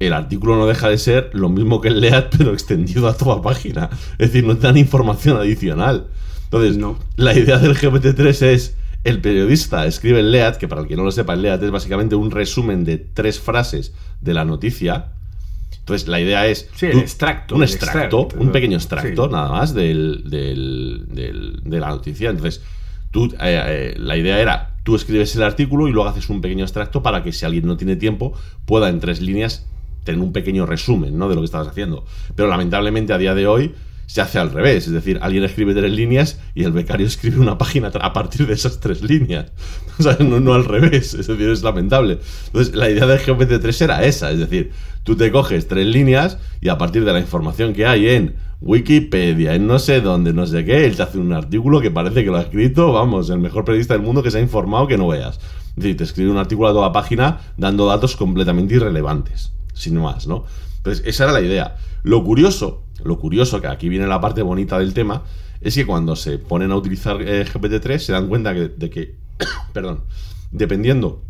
el artículo no deja de ser lo mismo que el LEAD, pero extendido a toda página. Es decir, no te dan información adicional. Entonces, No. la idea del GPT-3 es el periodista escribe el LEAD, que para el que no lo sepa, el LEAD es básicamente un resumen de tres frases de la noticia. Entonces, la idea es. Sí, el extracto, Un el extracto, extracto. un pequeño extracto, Sí. nada más, del, del- del- de la noticia. Entonces, tú, eh, eh, la idea era, tú escribes el artículo y luego haces un pequeño extracto para que si alguien no tiene tiempo, pueda en tres líneas tener un pequeño resumen ¿no? de lo que estabas haciendo. Pero lamentablemente a día de hoy se hace al revés. Es decir, alguien escribe tres líneas y el becario escribe una página a partir de esas tres líneas. O sea, no, no al revés. Es decir, es lamentable. Entonces, la idea del GPT-3 era esa. Es decir, tú te coges tres líneas y a partir de la información que hay en Wikipedia, en no sé dónde, no sé qué, él te hace un artículo que parece que lo ha escrito, vamos, el mejor periodista del mundo que se ha informado que no veas. Es decir, te escribe un artículo a toda página dando datos completamente irrelevantes, sin más, ¿no? Entonces, esa era la idea. Lo curioso, lo curioso, que aquí viene la parte bonita del tema, es que cuando se ponen a utilizar eh, GPT-3 se dan cuenta que- de que, perdón, dependiendo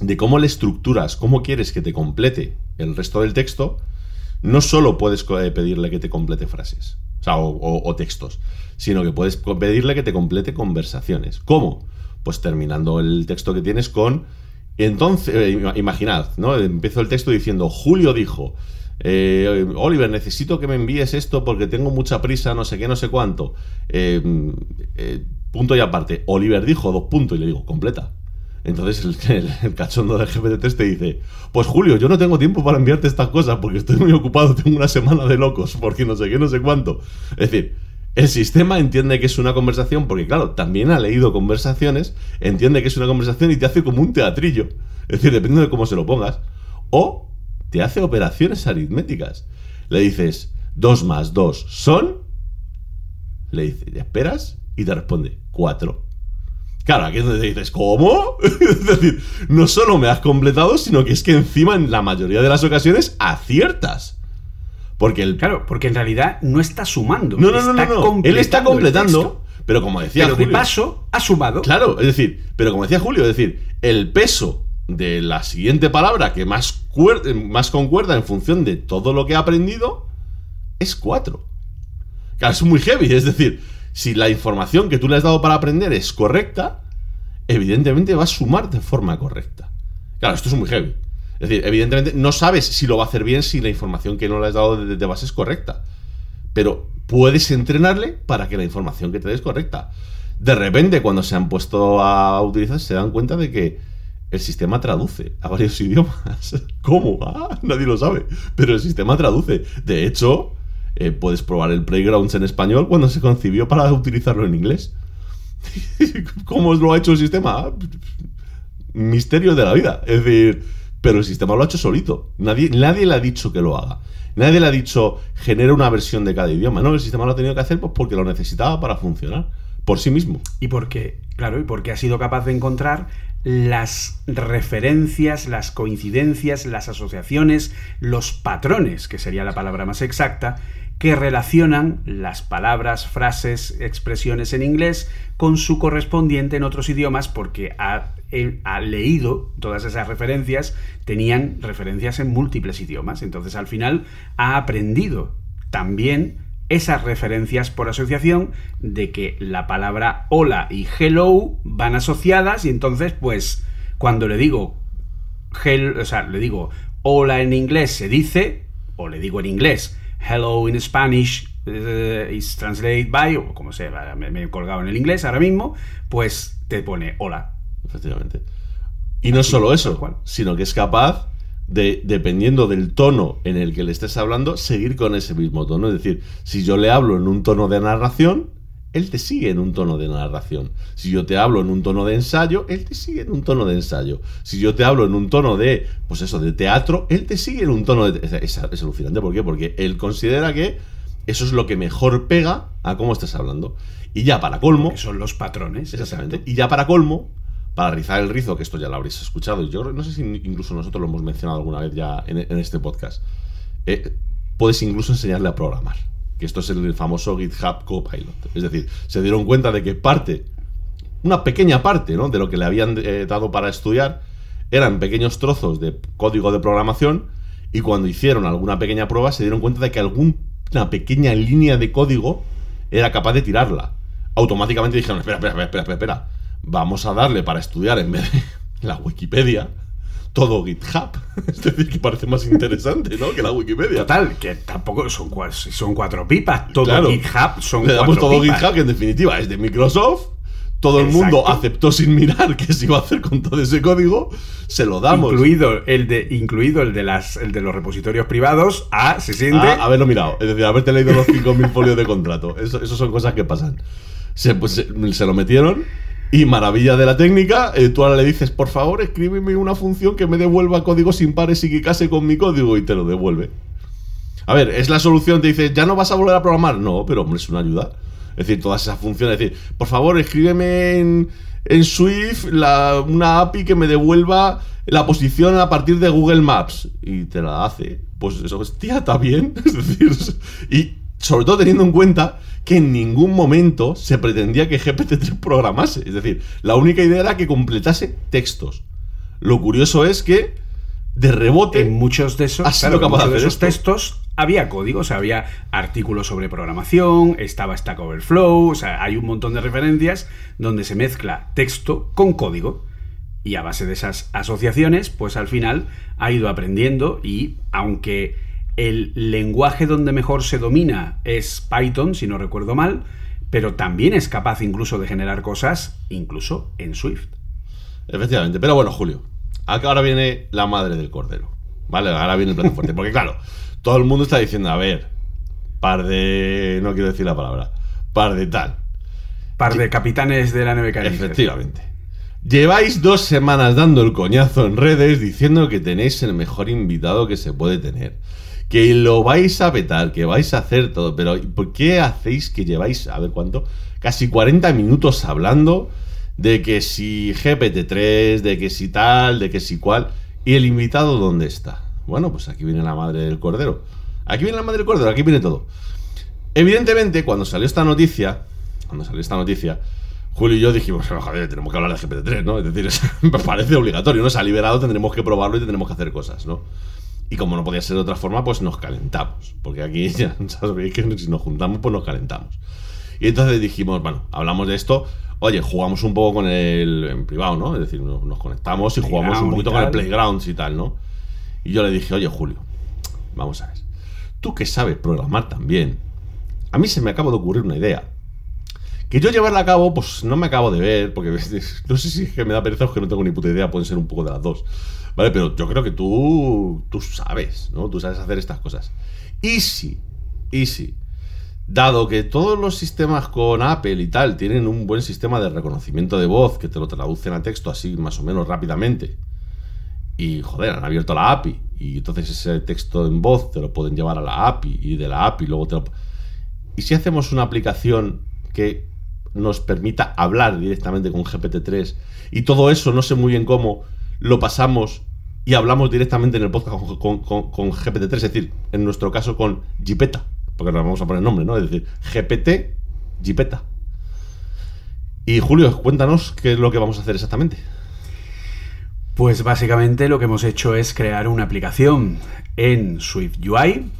de cómo le estructuras, cómo quieres que te complete el resto del texto, no solo puedes eh, pedirle que te complete frases o, sea, o- textos, sino que puedes pedirle que te complete conversaciones. ¿Cómo? Pues terminando el texto que tienes con... Entonces, eh, ima- imaginad, ¿no? Empiezo el texto diciendo, Julio dijo, eh, Oliver, necesito que me envíes esto porque tengo mucha prisa, no sé qué, no sé cuánto. Eh, eh, punto y aparte, Oliver dijo, dos puntos, y le digo, completa. Entonces el, el- cachondo del GPT-3 te dice, pues Julio, yo no tengo tiempo para enviarte estas cosas porque estoy muy ocupado, tengo una semana de locos, porque no sé qué, no sé cuánto. Es decir, el sistema entiende que es una conversación, porque claro, también ha leído conversaciones, entiende que es una conversación y te hace como un teatrillo. Es decir, depende de cómo se lo pongas. O te hace operaciones aritméticas. Le dices, 2 más 2 son... Le dices, esperas y te responde, 4. Claro, aquí es donde dices, ¿cómo? es decir, no solo me has completado, sino que es que encima en la mayoría de las ocasiones aciertas. Porque el... Claro, porque en realidad no está sumando. No, no, no, está no, no. Él está completando pero como decía Pero de Julio... paso ha sumado. Claro, es decir, pero como decía Julio, es decir, el peso de la siguiente palabra que más, cuer- más concuerda en función de todo lo que ha aprendido es 4. Claro, es muy heavy, es decir, si la información que tú le has dado para aprender es correcta, evidentemente va a sumar de forma correcta. Claro, esto es muy heavy. Es decir, evidentemente no sabes si lo va a hacer bien si la información que no le has dado de, de base es correcta. Pero puedes entrenarle para que la información que te dé es correcta. De repente, cuando se han puesto a utilizar, se dan cuenta de que el sistema traduce a varios idiomas. ¿Cómo? Ah, nadie lo sabe. Pero el sistema traduce. De hecho, eh, puedes probar el Playgrounds en español cuando se concibió para utilizarlo en inglés. ¿Cómo lo ha hecho el sistema? Ah, Misterio de la vida. Es decir, pero el sistema lo ha hecho solito. Nadie, nadie le ha dicho que lo haga. Nadie le ha dicho genera una versión de cada idioma. No, el sistema lo ha tenido que hacer pues porque lo necesitaba para funcionar. por sí mismo. Y porque, claro, y porque ha sido capaz de encontrar las referencias, las coincidencias, las asociaciones, los patrones, que sería la palabra más exacta, que relacionan las palabras, frases, expresiones en inglés con su correspondiente en otros idiomas porque ha, leído todas esas referencias, tenían referencias en múltiples idiomas. Entonces al final ha aprendido también esas referencias por asociación de que la palabra hola y hello van asociadas y entonces pues cuando le digo hel, o sea, le digo hola en inglés se dice o le digo en inglés hello in Spanish uh, is translated by o como sea, me, me, he colgado en el inglés ahora mismo, pues te pone hola. Efectivamente. Y no solo eso, sino que es capaz de, dependiendo del tono en el que le estés hablando, seguir con ese mismo tono. Es decir, si yo le hablo en un tono de narración, él te sigue en un tono de narración. Si yo te hablo en un tono de ensayo, él te sigue en un tono de ensayo. Si yo te hablo en un tono de, pues eso, de teatro, él te sigue en un tono de... Es, es, alucinante, ¿por qué? Porque él considera que eso es lo que mejor pega a cómo estás hablando. Y ya para colmo... Que son los patrones. Exactamente. Exacto. Y ya para colmo, para rizar el rizo, que esto ya lo habréis escuchado, y yo no sé si incluso nosotros lo hemos mencionado alguna vez ya en, en este podcast, eh, puedes incluso enseñarle a programar, que esto es el famoso GitHub Copilot. Es decir, se dieron cuenta de que parte, una pequeña parte ¿no? de lo que le habían eh, dado para estudiar, eran pequeños trozos de código de programación, y cuando hicieron alguna pequeña prueba se dieron cuenta de que alguna pequeña línea de código era capaz de tirarla. Automáticamente dijeron, espera, espera, espera, espera, espera vamos a darle para estudiar en vez de la Wikipedia todo GitHub. Es decir, que parece más interesante, ¿no? Que la Wikipedia. Total, que tampoco son, son cuatro pipas. Todo Claro. GitHub son Le damos cuatro todo pipas. GitHub, que en definitiva es de Microsoft. Todo el Exacto. mundo aceptó sin mirar qué se iba a hacer con todo ese código. Se lo damos. Incluido el de, incluido el de las el de los repositorios privados. Ah, se siente. a haberlo mirado. Es decir, haberte leído los 5.000 folios de contrato. Eso, eso son cosas que pasan. Se, pues, se, se lo metieron. Y maravilla de la técnica, eh, tú ahora le dices, por favor, escríbeme una función que me devuelva código sin pares y que case con mi código y te lo devuelve. A ver, es la solución, te dice, ¿ya no vas a volver a programar? No, pero hombre, es una ayuda. Es decir, todas esas funciones, es decir, por favor, escríbeme en, Swift una API que me devuelva la posición a partir de Google Maps. Y te la hace. Pues eso, hostia, está bien. Es decir, y sobre todo teniendo en cuenta que en ningún momento se pretendía que GPT-3 programase. Es decir, la única idea era que completase textos. Lo curioso es que, de rebote, en muchos de esos, ha sido claro, en capaz de muchos de hacer esos esto. textos había código, o sea, había artículos sobre programación, estaba Stack Overflow, o sea, hay un montón de referencias donde se mezcla texto con código. Y a base de esas asociaciones, pues al final ha ido aprendiendo y aunque el lenguaje donde mejor se domina es Python, si no recuerdo mal, pero también es capaz incluso de generar cosas, incluso en Swift. Efectivamente. Pero bueno, Julio, acá ahora viene la madre del cordero. ¿Vale? Ahora viene el plato fuerte. Porque claro, todo el mundo está diciendo, a ver, par de... No quiero decir la palabra. Par de tal. Par de capitanes de la nave caliente. Efectivamente. Lleváis dos semanas dando el coñazo en redes diciendo que tenéis el mejor invitado que se puede tener. Que lo vais a petar, que vais a hacer todo. Pero ¿por qué hacéis que lleváis, a ver cuánto? Casi 40 minutos hablando de que si GPT-3, de que si tal, de que si cual. ¿Y el invitado dónde está? Bueno, pues aquí viene la madre del cordero. Aquí viene la madre del cordero, aquí viene todo. Evidentemente, cuando salió esta noticia, cuando salió esta noticia, Julio y yo dijimos, "No, joder, tenemos que hablar de GPT-3, ¿no? Es decir, parece obligatorio, ¿no? Se ha liberado, tendremos que probarlo y tendremos que hacer cosas, ¿no? Y como no podía ser de otra forma, pues nos calentamos. Porque aquí ya sabéis que si nos juntamos, pues nos calentamos. Y entonces dijimos, bueno, hablamos de esto. Oye, jugamos un poco con el en privado, ¿no? Es decir, nos, nos conectamos y jugamos un poquito con el. Playgrounds y tal, ¿no? Y yo le dije, oye, Julio, vamos a ver. Tú que sabes programar también, a mí se me acaba de ocurrir una idea. Que yo llevarla a cabo, pues no me acabo de ver, porque no sé si es que me da pereza o que no tengo ni puta idea, pueden ser un poco de las dos. ¿Vale? Pero yo creo que tú, tú sabes, ¿no? Tú sabes hacer estas cosas. Y si, y si, dado que todos los sistemas con Apple y tal tienen un buen sistema de reconocimiento de voz que te lo traducen a texto así más o menos rápidamente, y joder, han abierto la API, y entonces ese texto en voz te lo pueden llevar a la API, y de la API luego te lo... ¿Y si hacemos una aplicación que nos permita hablar directamente con GPT-3 y todo eso, no sé muy bien cómo, lo pasamos y hablamos directamente en el podcast con, con- con- con GPT-3, es decir, en nuestro caso con Gipeta, porque nos vamos a poner nombre, ¿no? Es decir, GPT, Gipeta. Y Julio, cuéntanos qué es lo que vamos a hacer exactamente. Pues básicamente lo que hemos hecho es crear una aplicación en Swift UI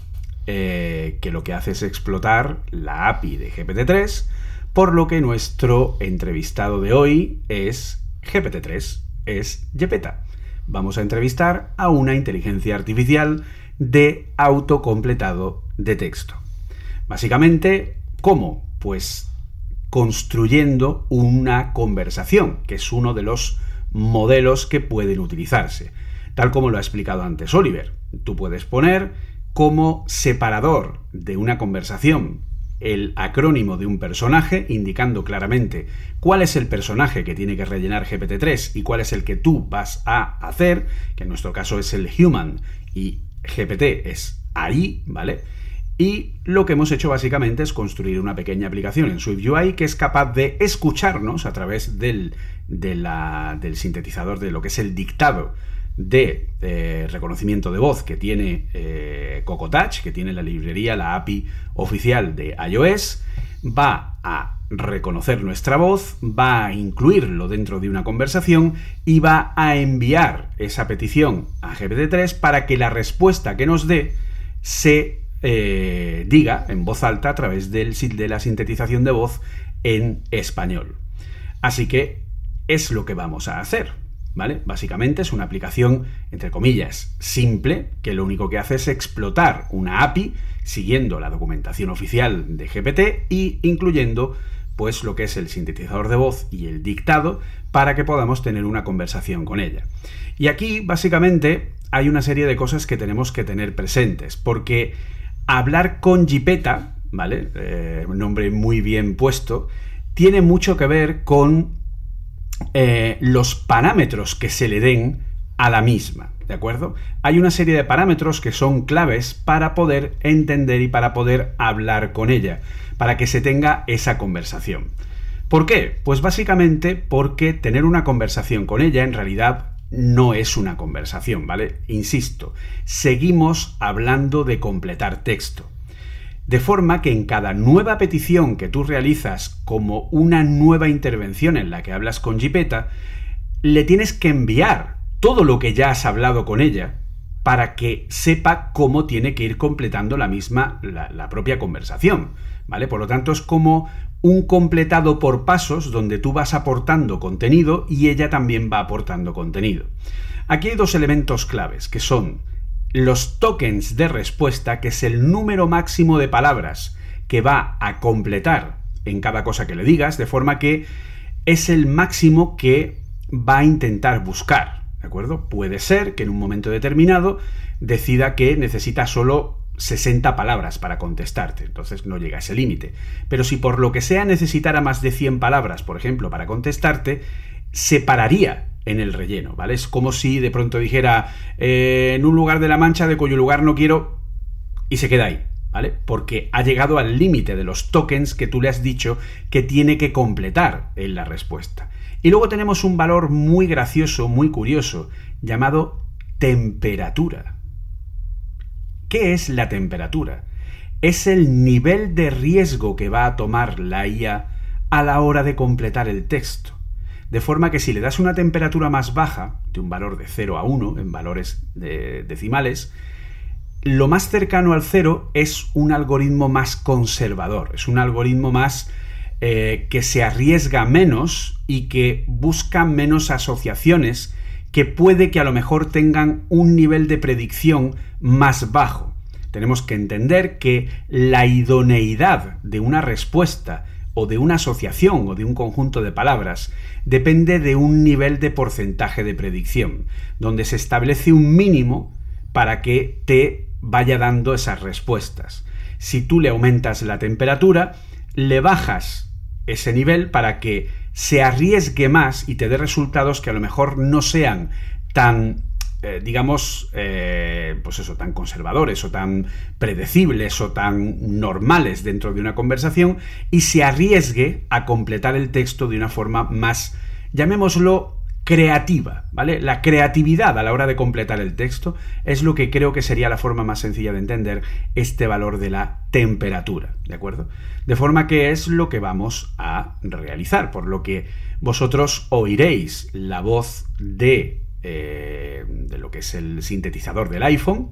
eh, que lo que hace es explotar la API de GPT-3, por lo que nuestro entrevistado de hoy es GPT-3, es Gepeta. Vamos a entrevistar a una inteligencia artificial de autocompletado de texto. Básicamente, ¿cómo? Pues construyendo una conversación, que es uno de los modelos que pueden utilizarse. Tal como lo ha explicado antes Oliver, tú puedes poner como separador de una conversación el acrónimo de un personaje, indicando claramente cuál es el personaje que tiene que rellenar GPT-3 y cuál es el que tú vas a hacer, que en nuestro caso es el human y GPT es ahí, ¿vale? Y lo que hemos hecho básicamente es construir una pequeña aplicación en SwiftUI que es capaz de escucharnos a través del, del sintetizador de lo que es el dictado de eh, reconocimiento de voz que tiene eh, Cocotouch, que tiene la librería, la API oficial de iOS, va a reconocer nuestra voz, va a incluirlo dentro de una conversación y va a enviar esa petición a GPT-3 para que la respuesta que nos dé se eh, diga en voz alta a través de la sintetización de voz en español. Así que es lo que vamos a hacer. ¿Vale? Básicamente es una aplicación, entre comillas, simple, que lo único que hace es explotar una API siguiendo la documentación oficial de GPT y incluyendo pues lo que es el sintetizador de voz y el dictado para que podamos tener una conversación con ella. Y aquí básicamente hay una serie de cosas que tenemos que tener presentes, porque hablar con Gipeta, ¿vale? Eh, un nombre muy bien puesto, tiene mucho que ver con eh, los parámetros que se le den a la misma, ¿de acuerdo? Hay una serie de parámetros que son claves para poder entender y para poder hablar con ella, para que se tenga esa conversación. ¿Por qué? Pues básicamente porque tener una conversación con ella en realidad no es una conversación, ¿vale? Insisto, seguimos hablando de completar texto. De forma que en cada nueva petición que tú realizas como una nueva intervención en la que hablas con Gipeta, le tienes que enviar todo lo que ya has hablado con ella para que sepa cómo tiene que ir completando la misma, la, la propia conversación. ¿Vale? Por lo tanto, es como un completado por pasos donde tú vas aportando contenido y ella también va aportando contenido. Aquí hay dos elementos claves, que son los tokens de respuesta, que es el número máximo de palabras que va a completar en cada cosa que le digas, de forma que es el máximo que va a intentar buscar, ¿de acuerdo? Puede ser que en un momento determinado decida que necesita solo 60 palabras para contestarte, entonces no llega a ese límite. Pero si por lo que sea necesitara más de 100 palabras, por ejemplo, para contestarte, separaría en el relleno, ¿vale? Es como si de pronto dijera eh, en un lugar de la mancha de cuyo lugar no quiero y se queda ahí, ¿vale? Porque ha llegado al límite de los tokens que tú le has dicho que tiene que completar en la respuesta. Y luego tenemos un valor muy gracioso, muy curioso, llamado temperatura. ¿Qué es la temperatura? Es el nivel de riesgo que va a tomar la IA a la hora de completar el texto. De forma que si le das una temperatura más baja, de un valor de 0 a 1 en valores de decimales, lo más cercano al 0 es un algoritmo más conservador, es un algoritmo más eh, que se arriesga menos y que busca menos asociaciones que puede que a lo mejor tengan un nivel de predicción más bajo. Tenemos que entender que la idoneidad de una respuesta o de una asociación o de un conjunto de palabras depende de un nivel de porcentaje de predicción, donde se establece un mínimo para que te vaya dando esas respuestas. Si tú le aumentas la temperatura, le bajas ese nivel para que se arriesgue más y te dé resultados que a lo mejor no sean tan eh, digamos, eh, pues eso, tan conservadores o tan predecibles o tan normales dentro de una conversación y se arriesgue a completar el texto de una forma más, llamémoslo, creativa, ¿vale? La creatividad a la hora de completar el texto es lo que creo que sería la forma más sencilla de entender este valor de la temperatura, ¿de acuerdo? De forma que es lo que vamos a realizar, por lo que vosotros oiréis la voz de, eh, de lo que es el sintetizador del iPhone,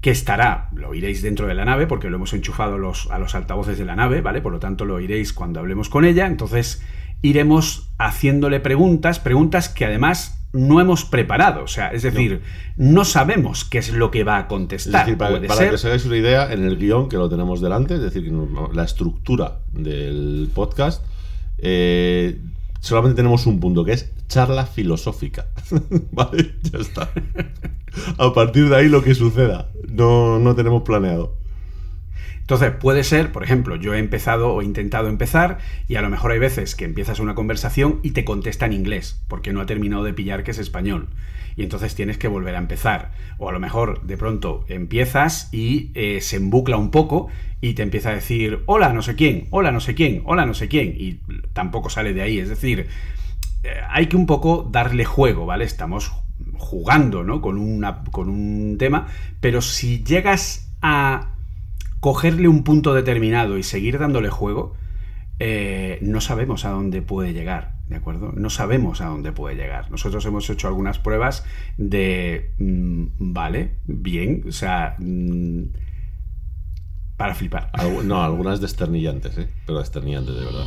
que estará, lo oiréis dentro de la nave, porque lo hemos enchufado los, a los altavoces de la nave, ¿vale? Por lo tanto, lo oiréis cuando hablemos con ella. Entonces, iremos haciéndole preguntas, preguntas que además no hemos preparado. O sea, es decir, no, sabemos qué es lo que va a contestar. Es decir, para, para que os hagáis una idea, en el guion que lo tenemos delante, es decir, la estructura del podcast, eh, solamente tenemos un punto, que es charla filosófica. vale, ya está. A partir de ahí lo que suceda. No, no tenemos planeado. Entonces, puede ser, por ejemplo, yo he empezado o he intentado empezar y a lo mejor hay veces que empiezas una conversación y te contesta en inglés, porque no ha terminado de pillar que es español. Y entonces tienes que volver a empezar. O a lo mejor de pronto empiezas y eh, se embucla un poco y te empieza a decir, hola no sé quién, hola no sé quién, hola no sé quién. Y tampoco sale de ahí. Es decir, eh, hay que un poco darle juego, ¿vale? Estamos jugando, ¿no? Con, con un tema, pero si llegas a cogerle un punto determinado y seguir dándole juego, eh, no sabemos a dónde puede llegar, ¿de acuerdo? No sabemos a dónde puede llegar. Nosotros hemos hecho algunas pruebas de, mm, vale, bien, o sea, mm, para flipar. no, algunas desternillantes, ¿eh? Pero desternillantes de verdad.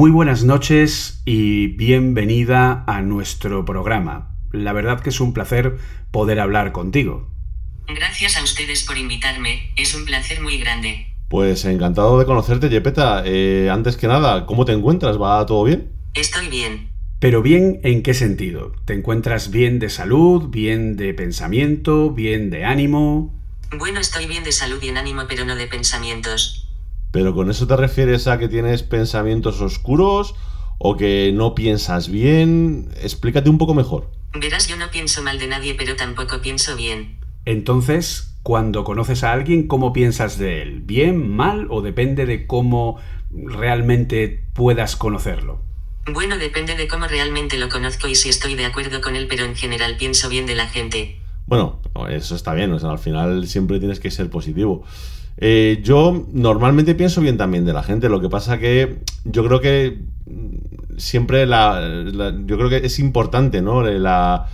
Muy buenas noches y bienvenida a nuestro programa. La verdad que es un placer poder hablar contigo. Gracias a ustedes por invitarme, es un placer muy grande. Pues encantado de conocerte, Yepeta. Eh, antes que nada, ¿cómo te encuentras? ¿Va todo bien? Estoy bien. Pero bien, ¿en qué sentido? ¿Te encuentras bien de salud, bien de pensamiento, bien de ánimo? Bueno, estoy bien de salud y en ánimo, pero no de pensamientos. ¿Pero con eso te refieres a que tienes pensamientos oscuros o que no piensas bien? Explícate un poco mejor. Verás, yo no pienso mal de nadie, pero tampoco pienso bien. Entonces, cuando conoces a alguien, ¿cómo piensas de él? ¿Bien, mal o depende de cómo realmente puedas conocerlo? Bueno, depende de cómo realmente lo conozco y si estoy de acuerdo con él, pero en general pienso bien de la gente. Bueno, eso está bien, o sea, al final siempre tienes que ser positivo. Eh, yo normalmente pienso bien también de la gente, lo que pasa que yo creo que siempre la, yo creo que es importante, ¿no? La,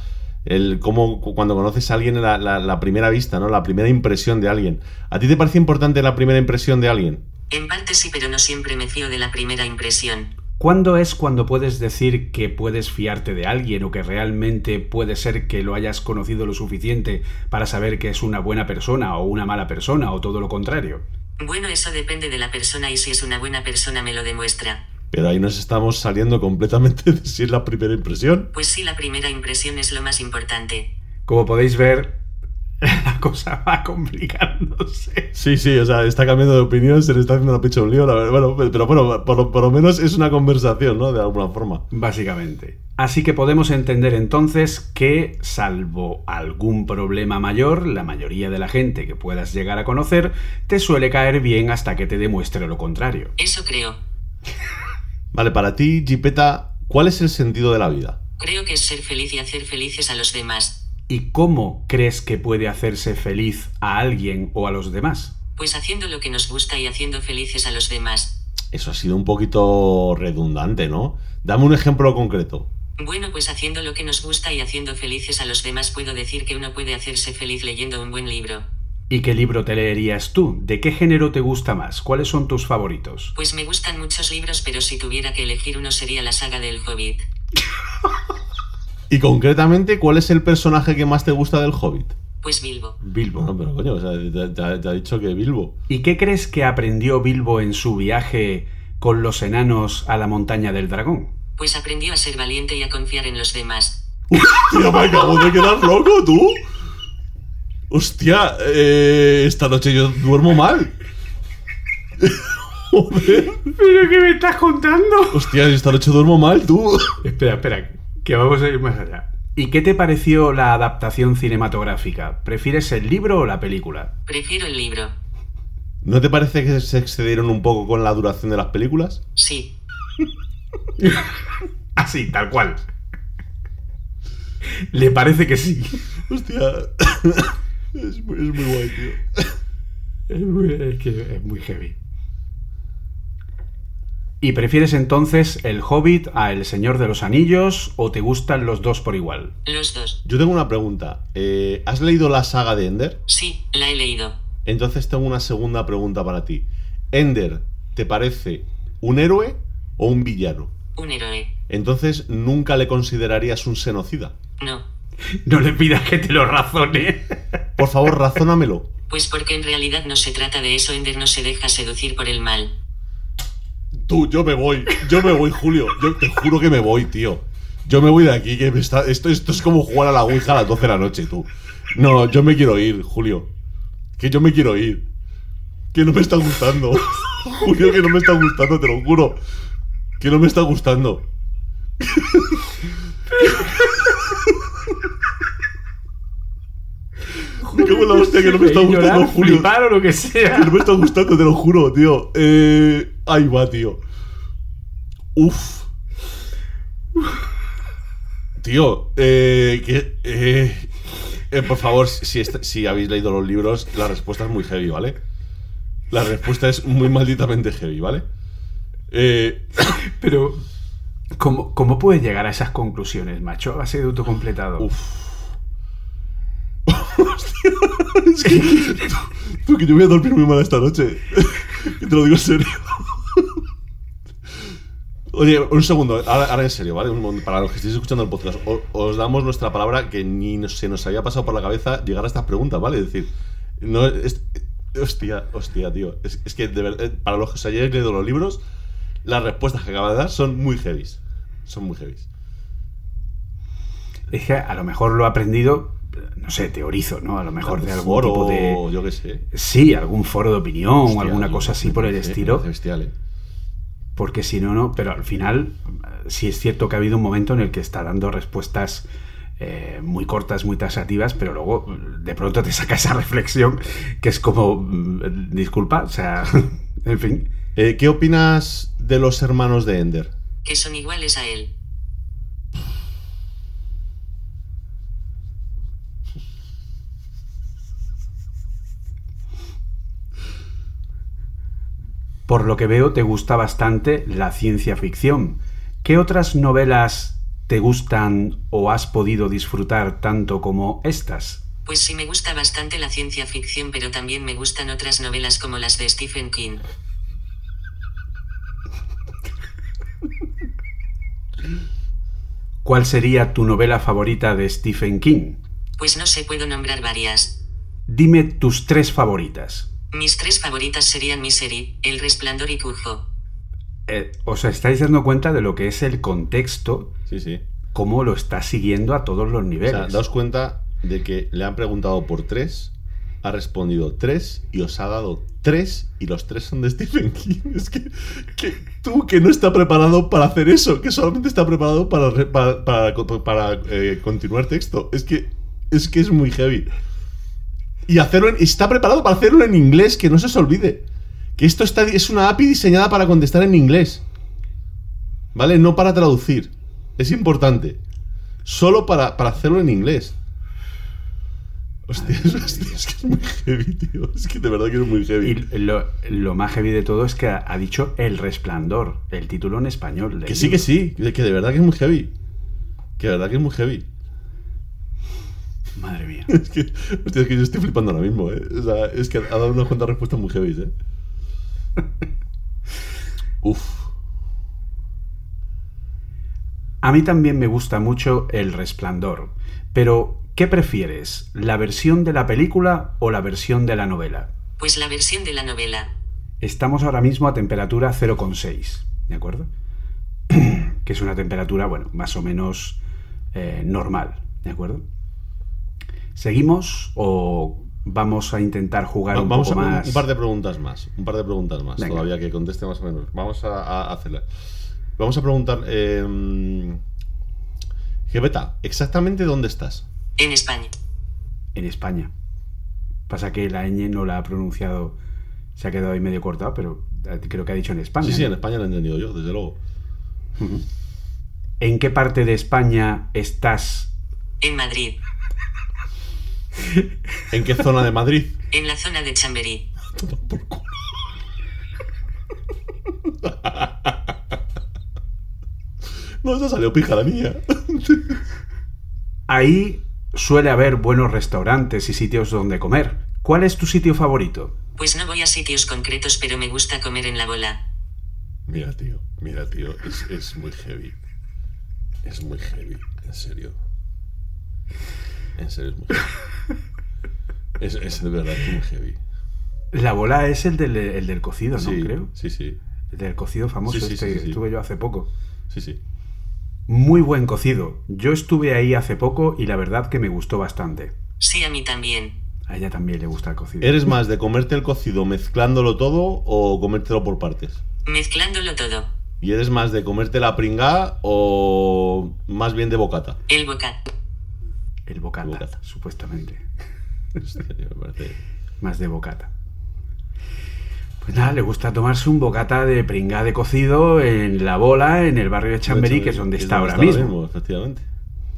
el cómo cuando conoces a alguien la, la, primera vista, ¿no? La primera impresión de alguien. ¿A ti te parece importante la primera impresión de alguien? En parte sí, pero no siempre me fío de la primera impresión. ¿Cuándo es cuando puedes decir que puedes fiarte de alguien o que realmente puede ser que lo hayas conocido lo suficiente para saber que es una buena persona o una mala persona o todo lo contrario? Bueno, eso depende de la persona y si es una buena persona me lo demuestra. Pero ahí nos estamos saliendo completamente de si es la primera impresión. Pues sí, la primera impresión es lo más importante. Como podéis ver, la cosa va complicándose. Sí, sí, o sea, está cambiando de opinión, se le está haciendo la picha un lío, la verdad. Bueno, pero bueno, por, por, lo menos es una conversación, ¿no? De alguna forma. Básicamente. Así que podemos entender entonces que, salvo algún problema mayor, la mayoría de la gente que puedas llegar a conocer te suele caer bien hasta que te demuestre lo contrario. Eso creo. vale, para ti, Gipeta, ¿cuál es el sentido de la vida? Creo que es ser feliz y hacer felices a los demás. ¿Y cómo crees que puede hacerse feliz a alguien o a los demás? Pues haciendo lo que nos gusta y haciendo felices a los demás. Eso ha sido un poquito redundante, ¿no? Dame un ejemplo concreto. Bueno, pues haciendo lo que nos gusta y haciendo felices a los demás puedo decir que uno puede hacerse feliz leyendo un buen libro. ¿Y qué libro te leerías tú? ¿De qué género te gusta más? ¿Cuáles son tus favoritos? Pues me gustan muchos libros, pero si tuviera que elegir uno sería la saga del Hobbit. Y concretamente, ¿cuál es el personaje que más te gusta del Hobbit? Pues Bilbo. Bilbo. Bueno, pero coño, o sea, te, te- te ha dicho que Bilbo. ¿Y qué crees que aprendió Bilbo en su viaje con los enanos a la montaña del dragón? Pues aprendió a ser valiente y a confiar en los demás. Tío, me acabo de quedar loco, tú. Hostia, eh, esta noche yo duermo mal. Joder. ¿Pero qué me estás contando? Hostia, esta noche duermo mal, tú. Espera, espera, que vamos a ir más allá. ¿Y qué te pareció la adaptación cinematográfica? ¿Prefieres el libro o la película? Prefiero el libro. ¿No te parece que se excedieron un poco con la duración de las películas? Sí. Así, tal cual. Le parece que sí. Hostia. Es muy, es muy guay, tío. Es, muy, es que es muy heavy. ¿Y prefieres entonces el Hobbit a El Señor de los Anillos o te gustan los dos por igual? Los dos. Yo tengo una pregunta. Eh, ¿Has leído la saga de Ender? Sí, la he leído. Entonces tengo una segunda pregunta para ti. ¿Ender te parece un héroe o un villano? Un héroe. Entonces nunca le considerarías un genocida. No. No le pidas que te lo razone. Por favor, razónamelo. Pues porque en realidad no se trata de eso. Ender no se deja seducir por el mal. Tú, yo me voy. Yo me voy, Julio. Yo te juro que me voy, tío. Yo me voy de aquí, que me está, esto, esto es como jugar a la Ouija a las 12 de la noche, tú. No, yo me quiero ir, Julio. Que yo me quiero ir. Que no me está gustando. Julio, que no me está gustando, te lo juro. Que no me está gustando. Me cago en la hostia, que no me está gustando, Julio. flipar o lo que sea. Que no me está gustando, te lo juro, tío. Eh, ahí va, tío. Uf. Tío, eh, que, eh, eh, por favor, si, est- si habéis leído los libros, la respuesta es muy heavy, ¿vale? La respuesta es muy malditamente heavy, ¿vale? Eh, Pero, ¿cómo, ¿cómo puedes llegar a esas conclusiones, macho? A base de autocompletado. es que, tú, tú, que yo voy a dormir muy mal esta noche. Que te lo digo en serio. Oye, un segundo, ahora, ahora en serio, ¿vale? Un para los que estéis escuchando el podcast, os, damos nuestra palabra que ni se nos había pasado por la cabeza llegar a estas preguntas, ¿vale? Es decir, no es, hostia, hostia, tío. Es, es que de verdad, para los que os hayáis leído los libros, las respuestas que acaba de dar son muy heavies. Son muy heavies. Es que a lo mejor lo he aprendido, no sé, teorizo, ¿no? A lo mejor de algún foro, tipo de... yo qué sé. Sí, algún foro de opinión o alguna cosa así por el estilo. bestial, ¿eh? Porque si no, no. Pero al final, sí es cierto que ha habido un momento en el que está dando respuestas eh, muy cortas, muy tasativas, pero luego de pronto te saca esa reflexión que es como, mm, disculpa, o sea, en fin. Eh, ¿Qué opinas de los hermanos de Ender? Que son iguales a él. Por lo que veo, te gusta bastante la ciencia ficción. ¿Qué otras novelas te gustan o has podido disfrutar tanto como estas? Pues sí me gusta bastante la ciencia ficción, pero también me gustan otras novelas como las de Stephen King. ¿Cuál sería tu novela favorita de Stephen King? Pues no sé, puedo nombrar varias. Dime tus tres favoritas. Mis tres favoritas serían Misery, El Resplandor y Cujo. Eh, ¿Os estáis dando cuenta de lo que es el contexto? Sí, sí. Cómo lo está siguiendo a todos los O niveles. sea, daos cuenta de que le han preguntado por tres, ha respondido tres y os ha dado tres y los tres son de Stephen King. Es que, que tú que no está preparado para hacer eso, que solamente está preparado para, para, para- para, eh, continuar texto. Es que, es que es muy heavy. Y hacerlo en- está preparado para hacerlo en inglés, que no se os olvide. Que esto está, es una API diseñada para contestar en inglés. ¿Vale? No para traducir. Es importante. Solo para, para hacerlo en inglés. Hostia, es, hostia, es que es muy heavy, tío. Es que de verdad que es muy heavy. Y lo, lo más heavy de todo es que ha, ha dicho El Resplandor, el título en español. que sí, que sí. Que de verdad que es muy heavy. Que de verdad que es muy heavy. Madre mía. Es que, hostia, es que yo estoy flipando ahora mismo, ¿eh? O sea, es que ha dado unas cuantas respuestas muy heavy, ¿eh? Uf. A mí también me gusta mucho El Resplandor, pero ¿qué prefieres? ¿La versión de la película o la versión de la novela? Pues la versión de la novela. Estamos ahora mismo a temperatura 0,6, ¿de acuerdo? que es una temperatura, bueno, más o menos eh, normal, ¿de acuerdo? ¿Seguimos o vamos a intentar jugar un Vamos poco a más? un par de preguntas más. Un par de preguntas más. Venga. Todavía que conteste más o menos. Vamos a, a hacerla. Vamos a preguntar. Eh, Gebeta, ¿exactamente dónde estás? En España. En España. Pasa que la ñ no la ha pronunciado, se ha quedado ahí medio cortado, pero eh, creo que ha dicho en España. Sí, sí, ¿no? en España lo he entendido yo, desde luego. ¿En qué parte de España estás? En Madrid. ¿En qué zona de Madrid? En la zona de Chamberí. No, esa salió pija la niña. Ahí suele haber buenos restaurantes y sitios donde comer. ¿Cuál es tu sitio favorito? Pues no voy a sitios concretos, pero me gusta comer en la bola. Mira, tío, mira, tío, es, es muy heavy. Es muy heavy, en serio. En serio, es muy heavy. Es, es de verdad muy heavy. La bola es el del, el del cocido, ¿no? Sí, Creo. sí, sí. El del cocido famoso, Sí, sí, este sí, que sí. estuve yo hace poco. Sí, sí. Muy buen cocido. Yo estuve ahí hace poco y la verdad que me gustó bastante. Sí, a mí también. A ella también le gusta el cocido. ¿Eres más de comerte el cocido mezclándolo todo o comértelo por partes? Mezclándolo todo. ¿Y eres más de comerte la pringá o más bien de bocata? El bocata. El bocata, Bocata. supuestamente. Hostia, tío, me parece- Más de bocata. Pues nada, le gusta tomarse un bocata de pringá de cocido en la bola, en el barrio de Chamberí, que es donde está ahora mismo. Efectivamente.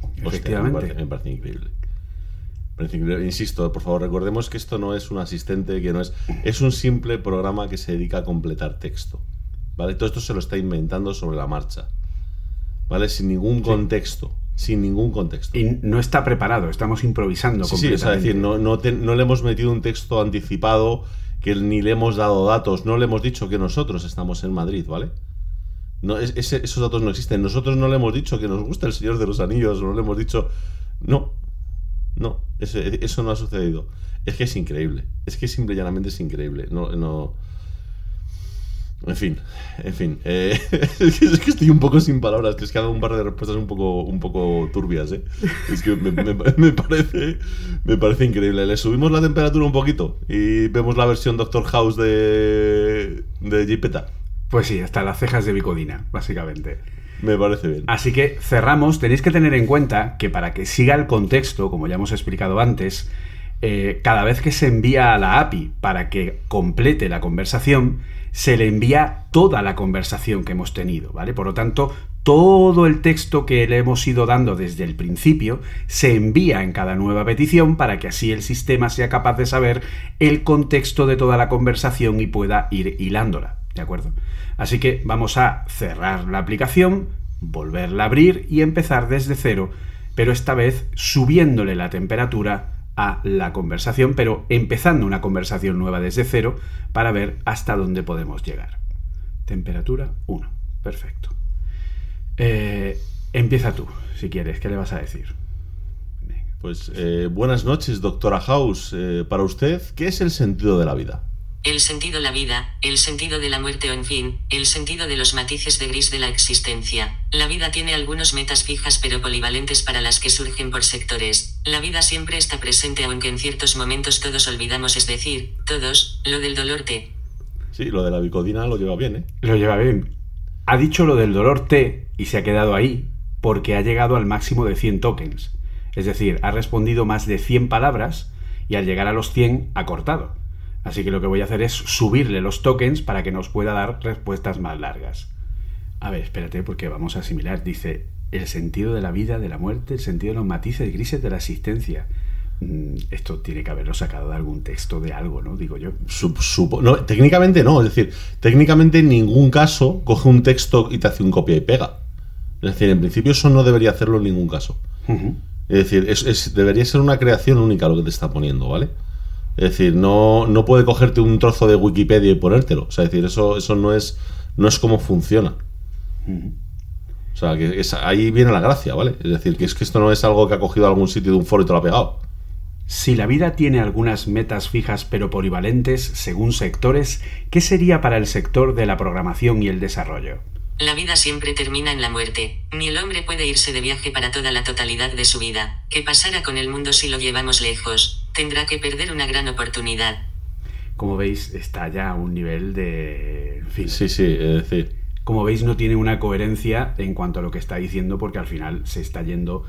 Hostia, Efectivamente. me, parece, me parece increíble. Me parece increíble. Insisto, por favor, recordemos que esto no es un asistente, que no es. Es un simple programa que se dedica a completar texto. ¿Vale? Todo esto se lo está inventando sobre la marcha. ¿Vale? Sin ningún contexto. Sin ningún contexto. Y no está preparado, estamos improvisando Sí, sí, es decir, no, no, te- no le hemos metido un texto anticipado, que ni le hemos dado datos, no le hemos dicho que nosotros estamos en Madrid, ¿vale? No, es- ese- esos datos no existen. Nosotros no le hemos dicho que nos gusta el Señor de los Anillos, no le hemos dicho. No, no, ese- eso no ha sucedido. Es que es increíble. Es que simple y llanamente es increíble. No, no. En fin, en fin. eh, es, que, es que estoy un poco sin palabras, que es que hago un par de respuestas un poco, un poco turbias, ¿eh? Es que me, me- me parece, me parece increíble. Le subimos la temperatura un poquito y vemos la versión Doctor House de, de Jeepeta. Pues sí, hasta las cejas de Bicodina, básicamente. Me parece bien. Así que cerramos. Tenéis que tener en cuenta que para que siga el contexto, como ya hemos explicado antes, eh, cada vez que se envía a la API para que complete la conversación, se le envía toda la conversación que hemos tenido, ¿vale? Por lo tanto, todo el texto que le hemos ido dando desde el principio se envía en cada nueva petición para que así el sistema sea capaz de saber el contexto de toda la conversación y pueda ir hilándola, ¿de acuerdo? Así que vamos a cerrar la aplicación, volverla a abrir y empezar desde cero, pero esta vez subiéndole la temperatura a la conversación, pero empezando una conversación nueva desde cero para ver hasta dónde podemos llegar. Temperatura 1. Perfecto. Eh, empieza tú, si quieres. ¿Qué le vas a decir? Pues eh, buenas noches, doctora House. Eh, para usted, ¿qué es el sentido de la vida? El sentido la vida, el sentido de la muerte o en fin, el sentido de los matices de gris de la existencia. La vida tiene algunos metas fijas pero polivalentes para las que surgen por sectores. La vida siempre está presente aunque en ciertos momentos todos olvidamos, es decir, todos, lo del dolor te. Sí, lo de la bicodina lo lleva bien, ¿eh? Lo lleva bien. Ha dicho lo del dolor T y se ha quedado ahí porque ha llegado al máximo de 100 tokens. Es decir, ha respondido más de 100 palabras y al llegar a los 100 ha cortado. Así que lo que voy a hacer es subirle los tokens para que nos pueda dar respuestas más largas. A ver, espérate porque vamos a asimilar. Dice, el sentido de la vida, de la muerte, el sentido de los matices grises de la existencia. Mm, Esto tiene que haberlo sacado de algún texto de algo, ¿no? Digo yo. No, técnicamente no, es decir, técnicamente en ningún caso coge un texto y te hace un copia y pega. Es decir, en principio eso no debería hacerlo en ningún caso. Es decir, es, es- debería ser una creación única lo que te está poniendo, ¿vale? Es decir, no, no puede cogerte un trozo de Wikipedia y ponértelo. O sea, es decir, eso, eso no es no es como funciona. O sea, que es- ahí viene la gracia, ¿vale? Es decir, que es que esto no es algo que ha cogido algún sitio de un foro y te lo ha pegado. Si la vida tiene algunas metas fijas pero polivalentes según sectores, ¿qué sería para el sector de la programación y el desarrollo? La vida siempre termina en la muerte. Ni el hombre puede irse de viaje para toda la totalidad de su vida. ¿Qué pasará con el mundo si lo llevamos lejos? Tendrá que perder una gran oportunidad. Como veis, está ya a un nivel de... en fin. Sí, sí, es decir. Como veis, no tiene una coherencia en cuanto a lo que está diciendo porque al final se está yendo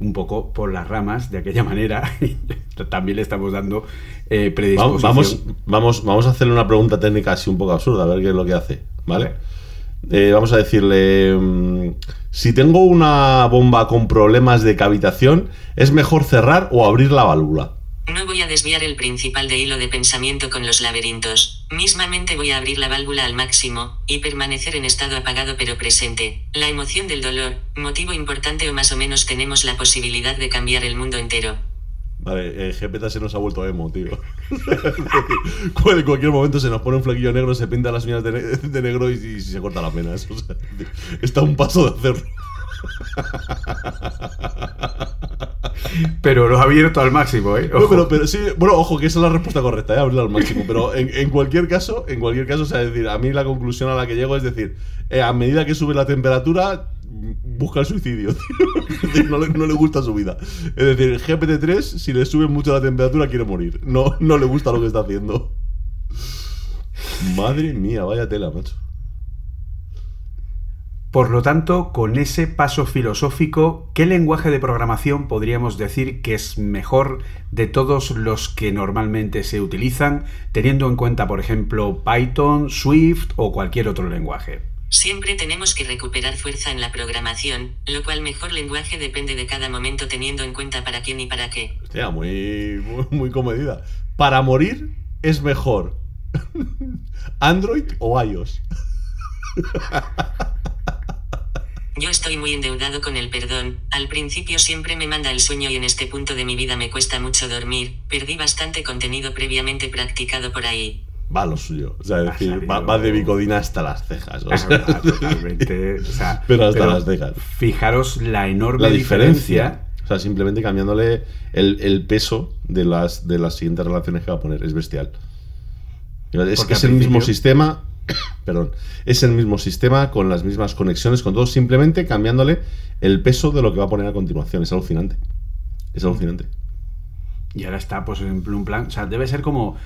un poco por las ramas de aquella manera. y También le estamos dando eh, predisposición. vamos, vamos, vamos a hacerle una pregunta técnica así un poco absurda, a ver qué es lo que hace, ¿vale? Eh, vamos a decirle, mm, si tengo una bomba con problemas de cavitación, ¿es mejor cerrar o abrir la válvula? No voy a desviar el principal de hilo de pensamiento con los laberintos. Mismamente voy a abrir la válvula al máximo, y permanecer en estado apagado pero presente. La emoción del dolor, motivo importante o más o menos tenemos la posibilidad de cambiar el mundo entero. Vale, eh, se nos ha vuelto emo, tío. en cualquier momento se nos pone un flequillo negro, se pinta las uñas de, ne- de negro y, y se corta las venas. O sea, está un paso de hacerlo. Pero lo ha abierto al máximo, ¿eh? No, pero, pero sí, bueno, ojo, que esa es la respuesta correcta, ¿eh? abrirla al máximo. Pero en, en cualquier caso, en cualquier caso, o sea, es decir, a mí la conclusión a la que llego es decir, eh, a medida que sube la temperatura, busca el suicidio. le, no le gusta su vida. Es decir, GPT-3, si le sube mucho la temperatura, quiere morir. No, no le gusta lo que está haciendo. Madre mía, vaya tela, macho. Por lo tanto, con ese paso filosófico, ¿qué lenguaje de programación podríamos decir que es mejor de todos los que normalmente se utilizan, teniendo en cuenta, por ejemplo, Python, Swift o cualquier otro lenguaje? Siempre tenemos que recuperar fuerza en la programación, lo cual mejor lenguaje depende de cada momento teniendo en cuenta para quién y para qué. Hostia, muy, muy, muy comedida. Para morir es mejor Android o iOS. Yo estoy muy endeudado con el perdón, al principio siempre me manda el sueño y en este punto de mi vida me cuesta mucho dormir, perdí bastante contenido previamente practicado por ahí. Va lo suyo. O sea, es decir, va, salido- va de bicodina hasta las cejas. o sea, Ah, Totalmente. o sea, Pero hasta las cejas. Fijaros la enorme la diferencia. diferencia. O sea, simplemente cambiándole el, el peso de las, de las siguientes relaciones que va a poner. Es bestial. Es, Porque es el mismo sistema. Perdón. Es el mismo sistema con las mismas conexiones, con todo, simplemente cambiándole el peso de lo que va a poner a continuación. Es alucinante. Es alucinante. Y ahora está, pues, en un plan. O sea, debe ser como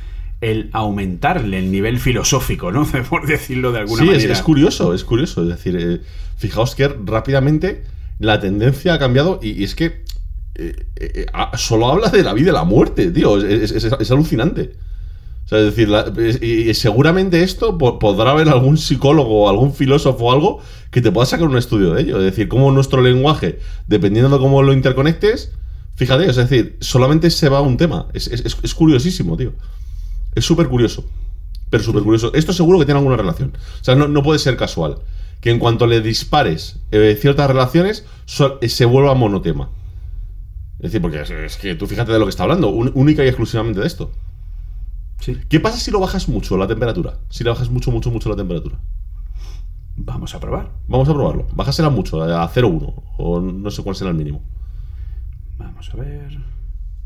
el aumentarle el nivel filosófico, ¿no? Por decirlo de alguna sí, es, manera. es curioso, es curioso. Es decir, eh, fijaos que rápidamente la tendencia ha cambiado y, y es que eh, eh, ah, solo habla de la vida y la muerte, tío. Es- es alucinante. Sea, es decir, la- y, y seguramente esto po- podrá haber algún psicólogo o algún filósofo o algo que te pueda sacar un estudio de ello. Es decir, cómo nuestro lenguaje, dependiendo de cómo lo interconectes, fíjate, es decir, solamente se va a un tema. Es, es- es- es curiosísimo, tío. Es súper curioso. Pero súper curioso. Esto seguro que tiene alguna relación. O sea, no, no puede ser casual. Que en cuanto le dispares eh, ciertas relaciones, so- eh, se vuelva monotema. Es decir, porque es, es que tú fíjate de lo que está hablando, un- única y exclusivamente de esto. Sí. ¿Qué pasa si lo bajas mucho la temperatura? Si le bajas mucho, mucho, mucho la temperatura. Vamos a probar. Vamos a probarlo. Bájasela mucho, a 0,1. O no sé cuál será el mínimo. Vamos a ver.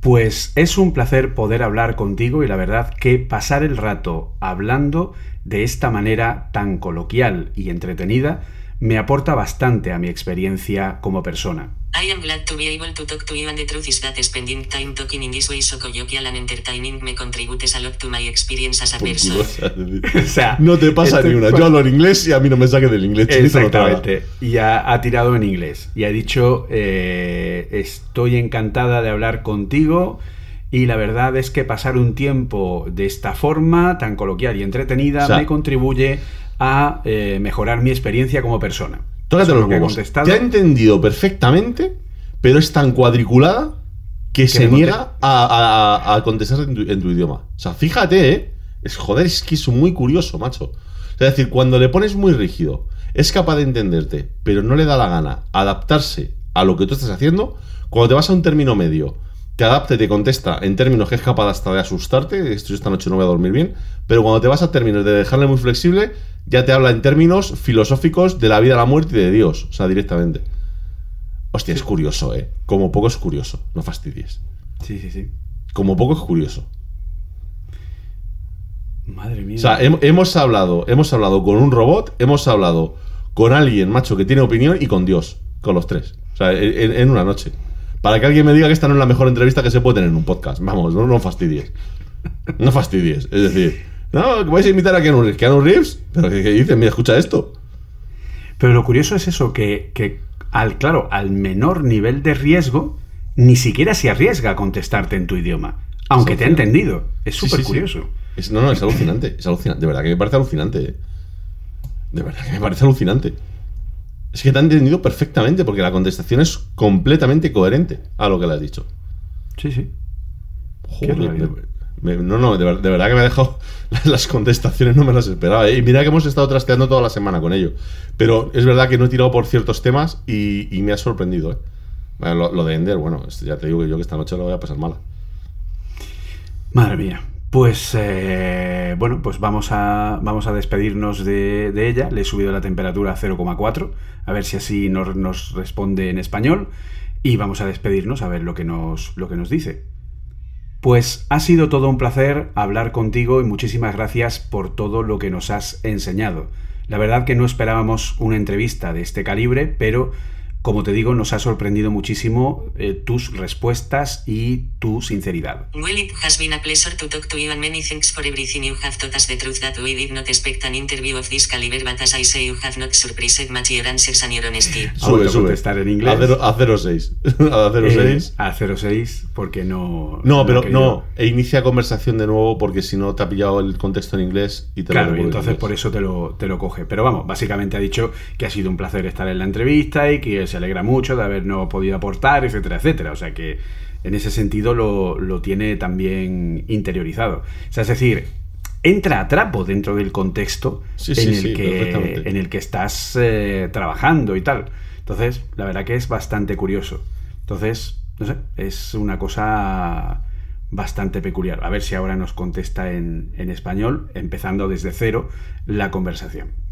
Pues es un placer poder hablar contigo y la verdad que pasar el rato hablando de esta manera tan coloquial y entretenida me aporta bastante a mi experiencia como persona. I am glad to be able to talk to you and the truth is that spending time talking in this way so colloquial and entertaining me contributes a lot to my experience as a Por person. o sea, no te pasa estoy- ni una. Yo hablo en inglés y a mí no me saque del inglés. Exactamente. Y ha, ha tirado en inglés. Y ha dicho, eh, estoy encantada de hablar contigo. Y la verdad es que pasar un tiempo de esta forma, tan coloquial y entretenida, O sea, me contribuye a eh, mejorar mi experiencia como persona. Tócate los lo que he huevos. Te ha entendido perfectamente, pero es tan cuadriculada que, se niega a, a- contestar en tu, en tu idioma. O sea, fíjate, ¿eh? Es, joder, es que es muy curioso, macho. Es decir, cuando le pones muy rígido, es capaz de entenderte, pero no le da la gana adaptarse a lo que tú estás haciendo, cuando te vas a un término medio, te adapta y te contesta en términos que es capaz hasta de asustarte, esto yo esta noche no voy a dormir bien, pero cuando te vas a términos de dejarle muy flexible, ya te habla en términos filosóficos de la vida, la muerte y de Dios. O sea, directamente. Hostia, es curioso, ¿eh? Como poco es curioso. No fastidies. Sí, sí, sí. Como poco es curioso. Madre mía. O sea, hem- hemos hablado, hemos hablado con un robot, hemos hablado con alguien, macho, que tiene opinión y con Dios. Con los tres. O sea, en, en una noche. Para que alguien me diga que esta no es la mejor entrevista que se puede tener en un podcast. Vamos, no, no fastidies. No fastidies. Es decir, no, que vais a invitar a Keanu Reeves. ¿Keanu Reeves? ¿Pero qué, qué dices? Mira, escucha esto. Pero lo curioso es eso, que, que al, claro, al menor nivel de riesgo, ni siquiera se arriesga a contestarte en tu idioma. Aunque te ha entendido. Es súper sí, sí. curioso. Es- no, no, es alucinante. Es alucinante. De verdad que me parece alucinante. eh. De verdad que me parece alucinante. Es que te ha entendido perfectamente porque la contestación es completamente coherente a lo que le has dicho. Sí, sí. Joder, barbaridad. me- me- no, no, de, ver- de verdad que me ha dejado las contestaciones, no me las esperaba. ¿eh? Y mira que hemos estado trasteando toda la semana con ello. Pero es verdad que no he tirado por ciertos temas y, y me ha sorprendido. ¿eh? Bueno, lo, lo de Ender, bueno, ya te digo que yo que esta noche lo voy a pasar mala. Madre mía. Pues eh, bueno, pues vamos a, vamos a despedirnos de, ella. Le he subido la temperatura a 0,4, a ver si así nos, nos responde en español. Y vamos a despedirnos a ver lo que nos, lo que nos dice. Pues ha sido todo un placer hablar contigo y muchísimas gracias por todo lo que nos has enseñado. La verdad que no esperábamos una entrevista de este calibre, pero como te digo, nos ha sorprendido muchísimo eh, tus respuestas y tu sinceridad. Well, it has been a pleasure to talk to you and many thanks for everything you have taught us the truth that we did not expect an interview of this caliber, but as I say, you have not surprised much your answers and your honesty. Vuelto a contestar en inglés. A, cero- a 06. a 06. Eh, a 06 porque no... no, pero no. E inicia conversación de nuevo porque si no te ha pillado el contexto en inglés y te Claro, lo y en entonces por eso te lo, te lo coge. Pero vamos, básicamente ha dicho que ha sido un placer estar en la entrevista y que se alegra mucho de habernos podido aportar, etcétera, etcétera. O sea que en ese sentido lo, lo tiene también interiorizado. O sea, es decir, entra a trapo dentro del contexto Sí, en, sí, el sí, que, en el que estás eh, trabajando y tal. Entonces, la verdad que es bastante curioso. Entonces, no sé, es una cosa bastante peculiar. A ver si ahora nos contesta en, en español, empezando desde cero la conversación.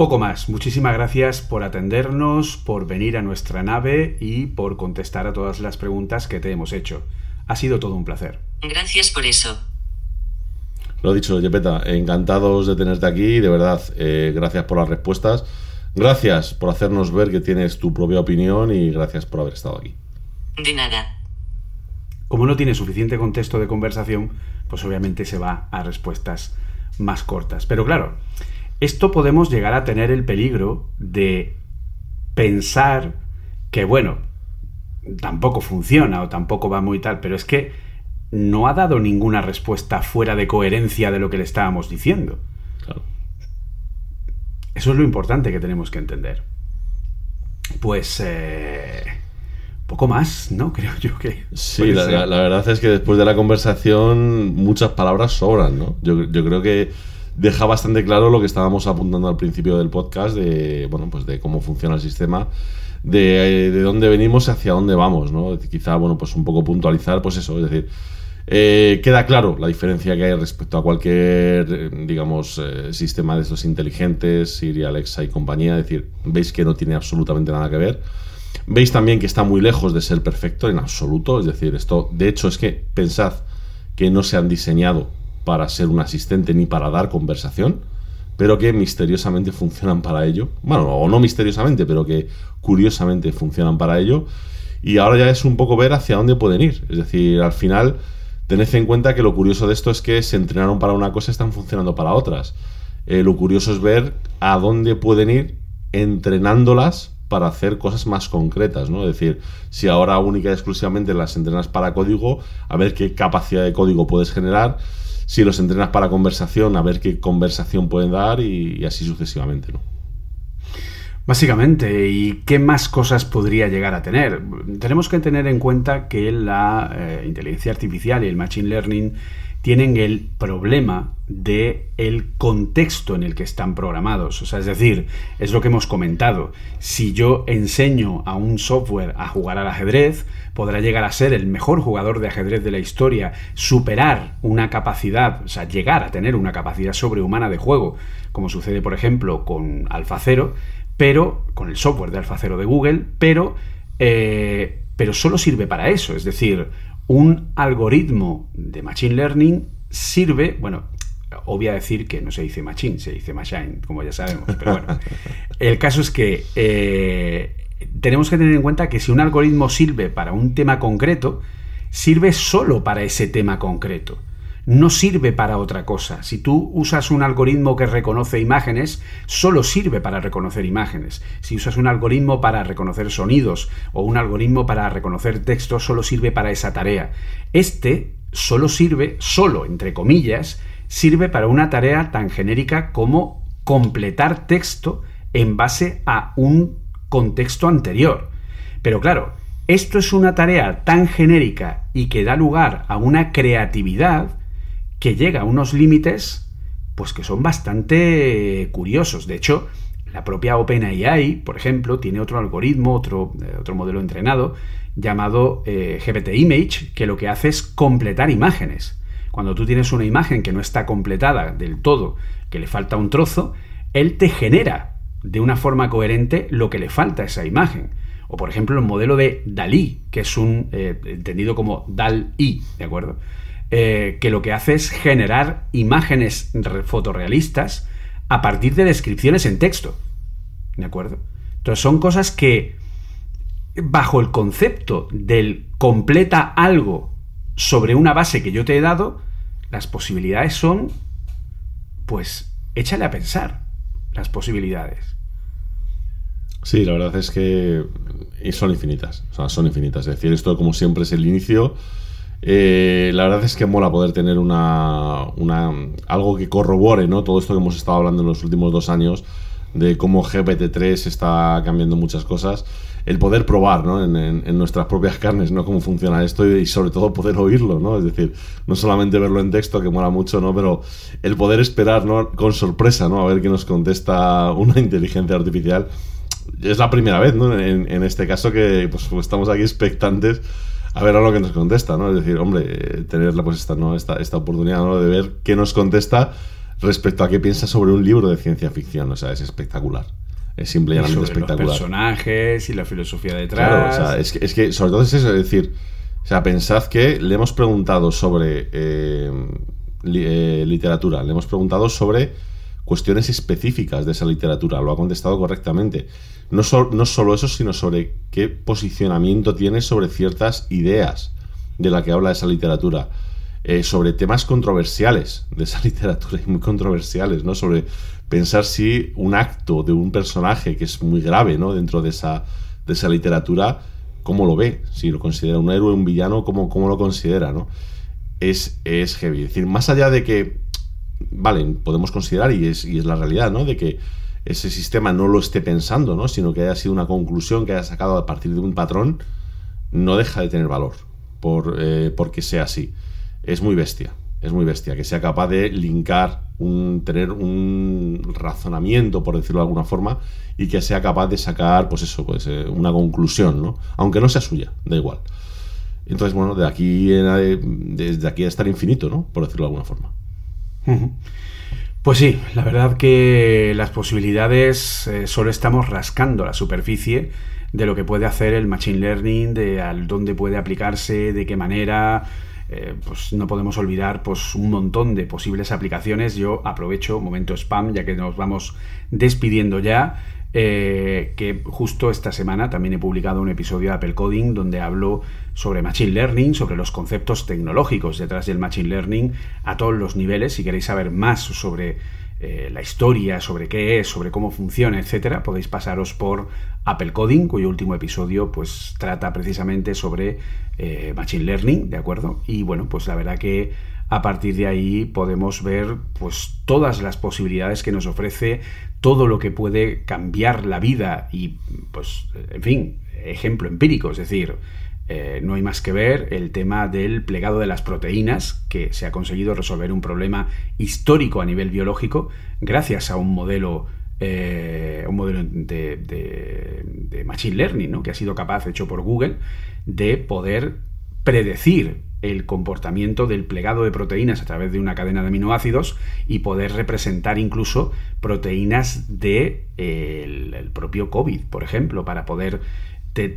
Poco más. Muchísimas gracias por atendernos, por venir a nuestra nave y por contestar a todas las preguntas que te hemos hecho. Ha sido todo un placer. Gracias por eso. Lo dicho, Yepeta, encantados de tenerte aquí, de verdad, eh, gracias por las respuestas, gracias por hacernos ver que tienes tu propia opinión y gracias por haber estado aquí. De nada. Como no tiene suficiente contexto de conversación, pues obviamente se va a respuestas más cortas. Pero claro, esto podemos llegar a tener el peligro de pensar que, bueno, tampoco funciona o tampoco va muy tal, pero es que no ha dado ninguna respuesta fuera de coherencia de lo que le estábamos diciendo. Claro. Eso es lo importante que tenemos que entender. Pues... eh, poco más, ¿no? Creo yo que... Sí, la verdad es que después de la conversación muchas palabras sobran, ¿no? Yo, yo creo que deja bastante claro lo que estábamos apuntando al principio del podcast de, bueno, pues de cómo funciona el sistema, de, eh, de dónde venimos y hacia dónde vamos, ¿no? Quizá, bueno, pues un poco puntualizar, pues eso, es decir, eh, queda claro la diferencia que hay respecto a cualquier, eh, digamos, sistema de estos inteligentes, Siri, Alexa y compañía, es decir, veis que no tiene absolutamente nada que ver. Veis también que está muy lejos de ser perfecto en absoluto. Es decir, esto, de hecho, es que pensad que no se han diseñado para ser un asistente ni para dar conversación, pero que misteriosamente funcionan para ello. Bueno, o no misteriosamente, pero que curiosamente funcionan para ello. Y ahora ya es un poco ver hacia dónde pueden ir. Es decir, al final, tened en cuenta que lo curioso de esto es que se entrenaron para una cosa y están funcionando para otras. Eh, lo curioso es ver a dónde pueden ir entrenándolas para hacer cosas más concretas, ¿no? Es decir, si ahora única y exclusivamente las entrenas para código, a ver qué capacidad de código puedes generar, si los entrenas para conversación, a ver qué conversación pueden dar y, así sucesivamente, ¿no? Básicamente, ¿y qué más cosas podría llegar a tener? Tenemos que tener en cuenta que la eh, inteligencia artificial y el machine learning tienen el problema de el contexto en el que están programados. O sea, es decir, es lo que hemos comentado. Si yo enseño a un software a jugar al ajedrez, podrá llegar a ser el mejor jugador de ajedrez de la historia, superar una capacidad, o sea, llegar a tener una capacidad sobrehumana de juego, como sucede, por ejemplo, con AlphaZero, pero con el software de AlphaZero de Google, pero eh, pero solo sirve para eso. Es decir, un algoritmo de Machine Learning sirve, bueno, obvia decir que no se dice machine, se dice machine, como ya sabemos, pero bueno, el caso es que eh, tenemos que tener en cuenta que si un algoritmo sirve para un tema concreto, sirve solo para ese tema concreto no sirve para otra cosa. Si tú usas un algoritmo que reconoce imágenes, solo sirve para reconocer imágenes. Si usas un algoritmo para reconocer sonidos o un algoritmo para reconocer texto, solo sirve para esa tarea. Este solo sirve, solo entre comillas, sirve para una tarea tan genérica como completar texto en base a un contexto anterior. Pero claro, esto es una tarea tan genérica y que da lugar a una creatividad que llega a unos límites pues que son bastante curiosos. De hecho, la propia OpenAI, por ejemplo, tiene otro algoritmo, otro, eh, otro modelo entrenado llamado eh, GPT Image, que lo que hace es completar imágenes. Cuando tú tienes una imagen que no está completada del todo, que le falta un trozo, él te genera de una forma coherente lo que le falta a esa imagen. O por ejemplo el modelo de Dalí, que es un eh, entendido como DAL-I, ¿de acuerdo? Eh, que lo que hace es generar imágenes fotorrealistas a partir de descripciones en texto. ¿De acuerdo? Entonces son cosas que, bajo el concepto del completa algo sobre una base que yo te he dado, las posibilidades son, pues, échale a pensar las posibilidades. Sí, la verdad es que son infinitas. O sea, son infinitas. Es decir, esto como siempre es el inicio eh, la verdad es que mola poder tener una, algo que corrobore ¿no? todo esto que hemos estado hablando en los últimos dos años de cómo GPT-3 está cambiando muchas cosas. El poder probar ¿no? en, nuestras propias carnes ¿no? cómo funciona esto y, sobre todo poder oírlo, ¿no? Es decir, no solamente verlo en texto, que mola mucho, ¿no? Pero el poder esperar ¿no? con sorpresa ¿no? a ver qué nos contesta una inteligencia artificial. Es la primera vez ¿no? en, este caso que pues, estamos aquí expectantes a ver a lo que nos contesta, ¿no? Es decir, hombre, tener pues esta, ¿no? esta, esta oportunidad ¿no? de ver qué nos contesta respecto a qué piensa sobre un libro de ciencia ficción. O sea, es espectacular. Es simple y llanamente espectacular. Los personajes y la filosofía detrás. Claro, o sea, es que, es que sobre todo es eso, es decir, o sea, pensad que le hemos preguntado sobre eh, eh, literatura, le hemos preguntado sobre cuestiones específicas de esa literatura, lo ha contestado correctamente. No, no solo eso, sino sobre qué posicionamiento tiene sobre ciertas ideas de la que habla esa literatura. Eh, sobre temas controversiales de esa literatura y muy controversiales, ¿no? Sobre pensar si un acto de un personaje que es muy grave, ¿no? Dentro de esa, de esa literatura, ¿cómo lo ve? Si lo considera un héroe, un villano, ¿cómo, cómo lo considera, ¿no? Es, es heavy. Es decir, más allá de que, vale, podemos considerar, y es, y es la realidad, ¿no? De que ese sistema no lo esté pensando, ¿no? sino que haya sido una conclusión que haya sacado a partir de un patrón, no deja de tener valor por, eh, porque sea así. Es muy bestia, es muy bestia, que sea capaz de linkar, un, tener un razonamiento, por decirlo de alguna forma, y que sea capaz de sacar, pues eso, pues eh, una conclusión, ¿no? Aunque no sea suya, da igual. Entonces, bueno, de aquí, desde aquí a estar infinito, ¿no? Por decirlo de alguna forma. Pues sí, la verdad que las posibilidades eh, solo estamos rascando la superficie de lo que puede hacer el Machine Learning, de al dónde puede aplicarse, de qué manera. Eh, pues no podemos olvidar pues un montón de posibles aplicaciones. Yo aprovecho, momento spam, ya que nos vamos despidiendo ya. Eh, que justo esta semana también he publicado un episodio de Apple Coding donde hablo sobre Machine Learning, sobre los conceptos tecnológicos detrás del Machine Learning a todos los niveles. Si queréis saber más sobre eh, la historia, sobre qué es, sobre cómo funciona, etcétera, podéis pasaros por Apple Coding, cuyo último episodio pues trata precisamente sobre eh, Machine Learning, ¿de acuerdo? Y bueno, pues la verdad que a partir de ahí podemos ver pues todas las posibilidades que nos ofrece, todo lo que puede cambiar la vida y pues en fin, ejemplo empírico, es decir, eh, no hay más que ver el tema del plegado de las proteínas, que se ha conseguido resolver un problema histórico a nivel biológico gracias a un modelo, eh, un modelo de, de, Machine Learning, ¿no? que ha sido capaz, hecho por Google, de poder predecir el comportamiento del plegado de proteínas a través de una cadena de aminoácidos y poder representar incluso proteínas del de, el propio COVID, por ejemplo, para poder,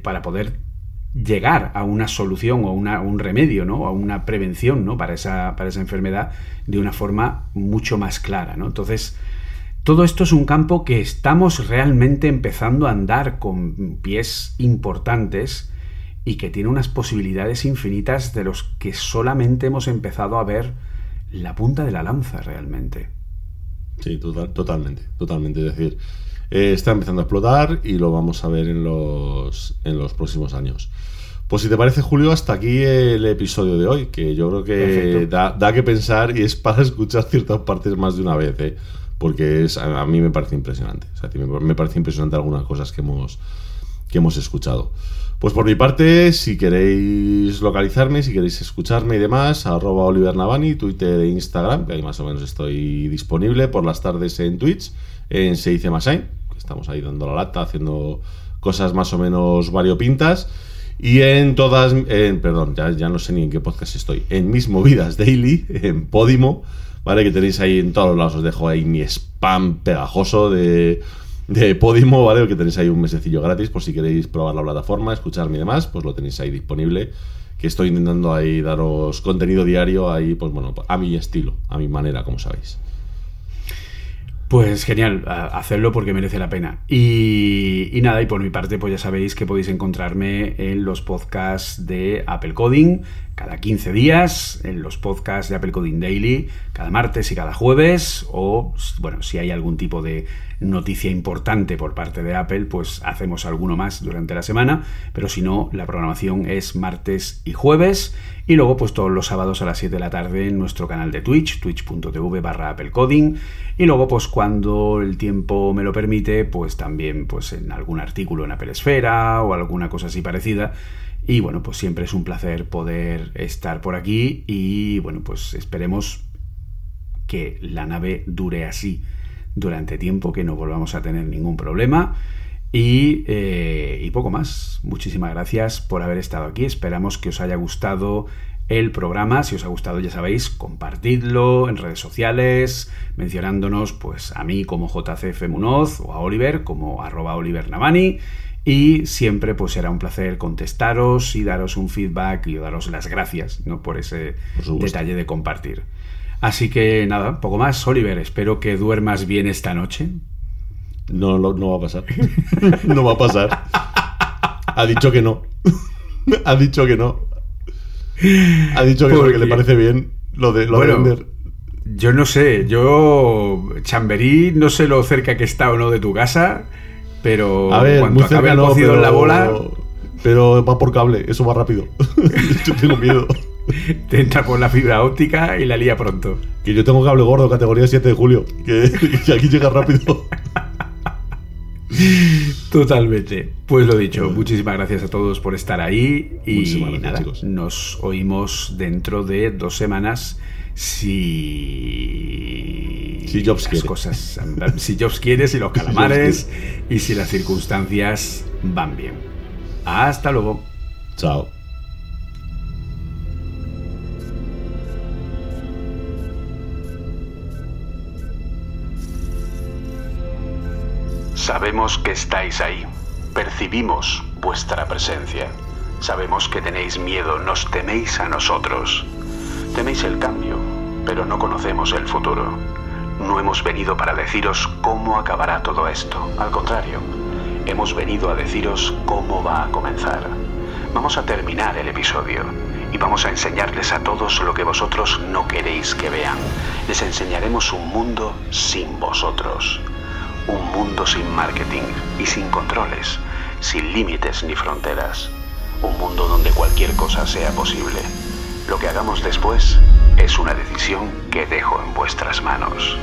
para poder llegar a una solución o una, un remedio, ¿no? a una prevención ¿no? para, esa, para esa enfermedad de una forma mucho más clara. ¿no? Entonces, todo esto es un campo que estamos realmente empezando a andar con pies importantes y que tiene unas posibilidades infinitas de los que solamente hemos empezado a ver la punta de la lanza realmente. Sí, totalmente, totalmente. Es decir, eh, está empezando a explotar y lo vamos a ver en los, en los próximos años. Pues si te parece, Julio, hasta aquí el episodio de hoy, que yo creo que da, que pensar y es para escuchar ciertas partes más de una vez, ¿eh? porque es, a, mí me parece impresionante. me, parece impresionante algunas cosas que hemos, que hemos escuchado. Pues por mi parte, si queréis localizarme, si queréis escucharme y demás, arroba Oliver Navani, Twitter e Instagram, que ahí más o menos estoy disponible por las tardes en Twitch, en Se dice Masain, que estamos ahí dando la lata, haciendo cosas más o menos variopintas. Y en todas, en, perdón, ya, no sé ni en qué podcast estoy, en mis movidas daily, en Podimo, ¿vale? Que tenéis ahí en todos los lados, os dejo ahí mi spam pegajoso de de Podimo, ¿vale? Que tenéis ahí un mesecillo gratis por si queréis probar la plataforma, escucharme y demás, pues lo tenéis ahí disponible. Que estoy intentando ahí daros contenido diario ahí, pues bueno, a mi estilo, a mi manera, como sabéis. Pues genial, hacerlo porque merece la pena. Y, y, nada, y por mi parte, pues ya sabéis que podéis encontrarme en los podcasts de Apple Coding cada 15 días, en los podcasts de Apple Coding Daily, cada martes y cada jueves, o bueno, si hay algún tipo de noticia importante por parte de Apple, pues hacemos alguno más durante la semana, pero si no, la programación es martes y jueves, y luego pues todos los sábados a las 7 de la tarde en nuestro canal de Twitch, twitch.tv barra Apple Coding, y luego pues cuando el tiempo me lo permite, pues también pues en algún artículo en Apple Esfera o alguna cosa así parecida, y bueno, pues siempre es un placer poder estar por aquí y bueno, pues esperemos que la nave dure así durante tiempo, que no volvamos a tener ningún problema. Y, eh, y, poco más. Muchísimas gracias por haber estado aquí. Esperamos que os haya gustado el programa. Si os ha gustado, ya sabéis, compartidlo en redes sociales, mencionándonos pues a mí como JCF Munoz o a Oliver como arroba Oliver Navani. Y siempre pues será un placer contestaros y daros un feedback y daros las gracias ¿no? por ese detalle de compartir. Así que nada, poco más. Oliver, espero que duermas bien esta noche. No, no, va a pasar. no va a pasar. Ha dicho que no. ha dicho que no. Ha dicho que, porque le parece bien lo de, lo vender. Yo no sé, yo Chamberí no sé lo cerca que está o no de tu casa, pero a ver, cuando acabe el en la bola, pero va por cable, eso va rápido. yo tengo miedo. Te entra por la fibra óptica y la lía pronto. Que yo tengo cable gordo, categoría 7 de julio. Que, aquí llega rápido. Totalmente. Pues lo dicho, muchísimas gracias a todos por estar ahí. Y nada, nos oímos dentro de dos semanas. Si. Si Jobs quiere. Cosas, si Jobs quiere, si los calamares y si las circunstancias van bien. Hasta luego. Chao. Sabemos que estáis ahí. Percibimos vuestra presencia. Sabemos que tenéis miedo, nos teméis a nosotros. Teméis el cambio, pero no conocemos el futuro. No hemos venido para deciros cómo acabará todo esto. Al contrario, hemos venido a deciros cómo va a comenzar. Vamos a terminar el episodio y vamos a enseñarles a todos lo que vosotros no queréis que vean. Les enseñaremos un mundo sin vosotros. Un mundo sin marketing y sin controles, sin límites ni fronteras. Un mundo donde cualquier cosa sea posible. Lo que hagamos después Es una decisión que dejo en vuestras manos.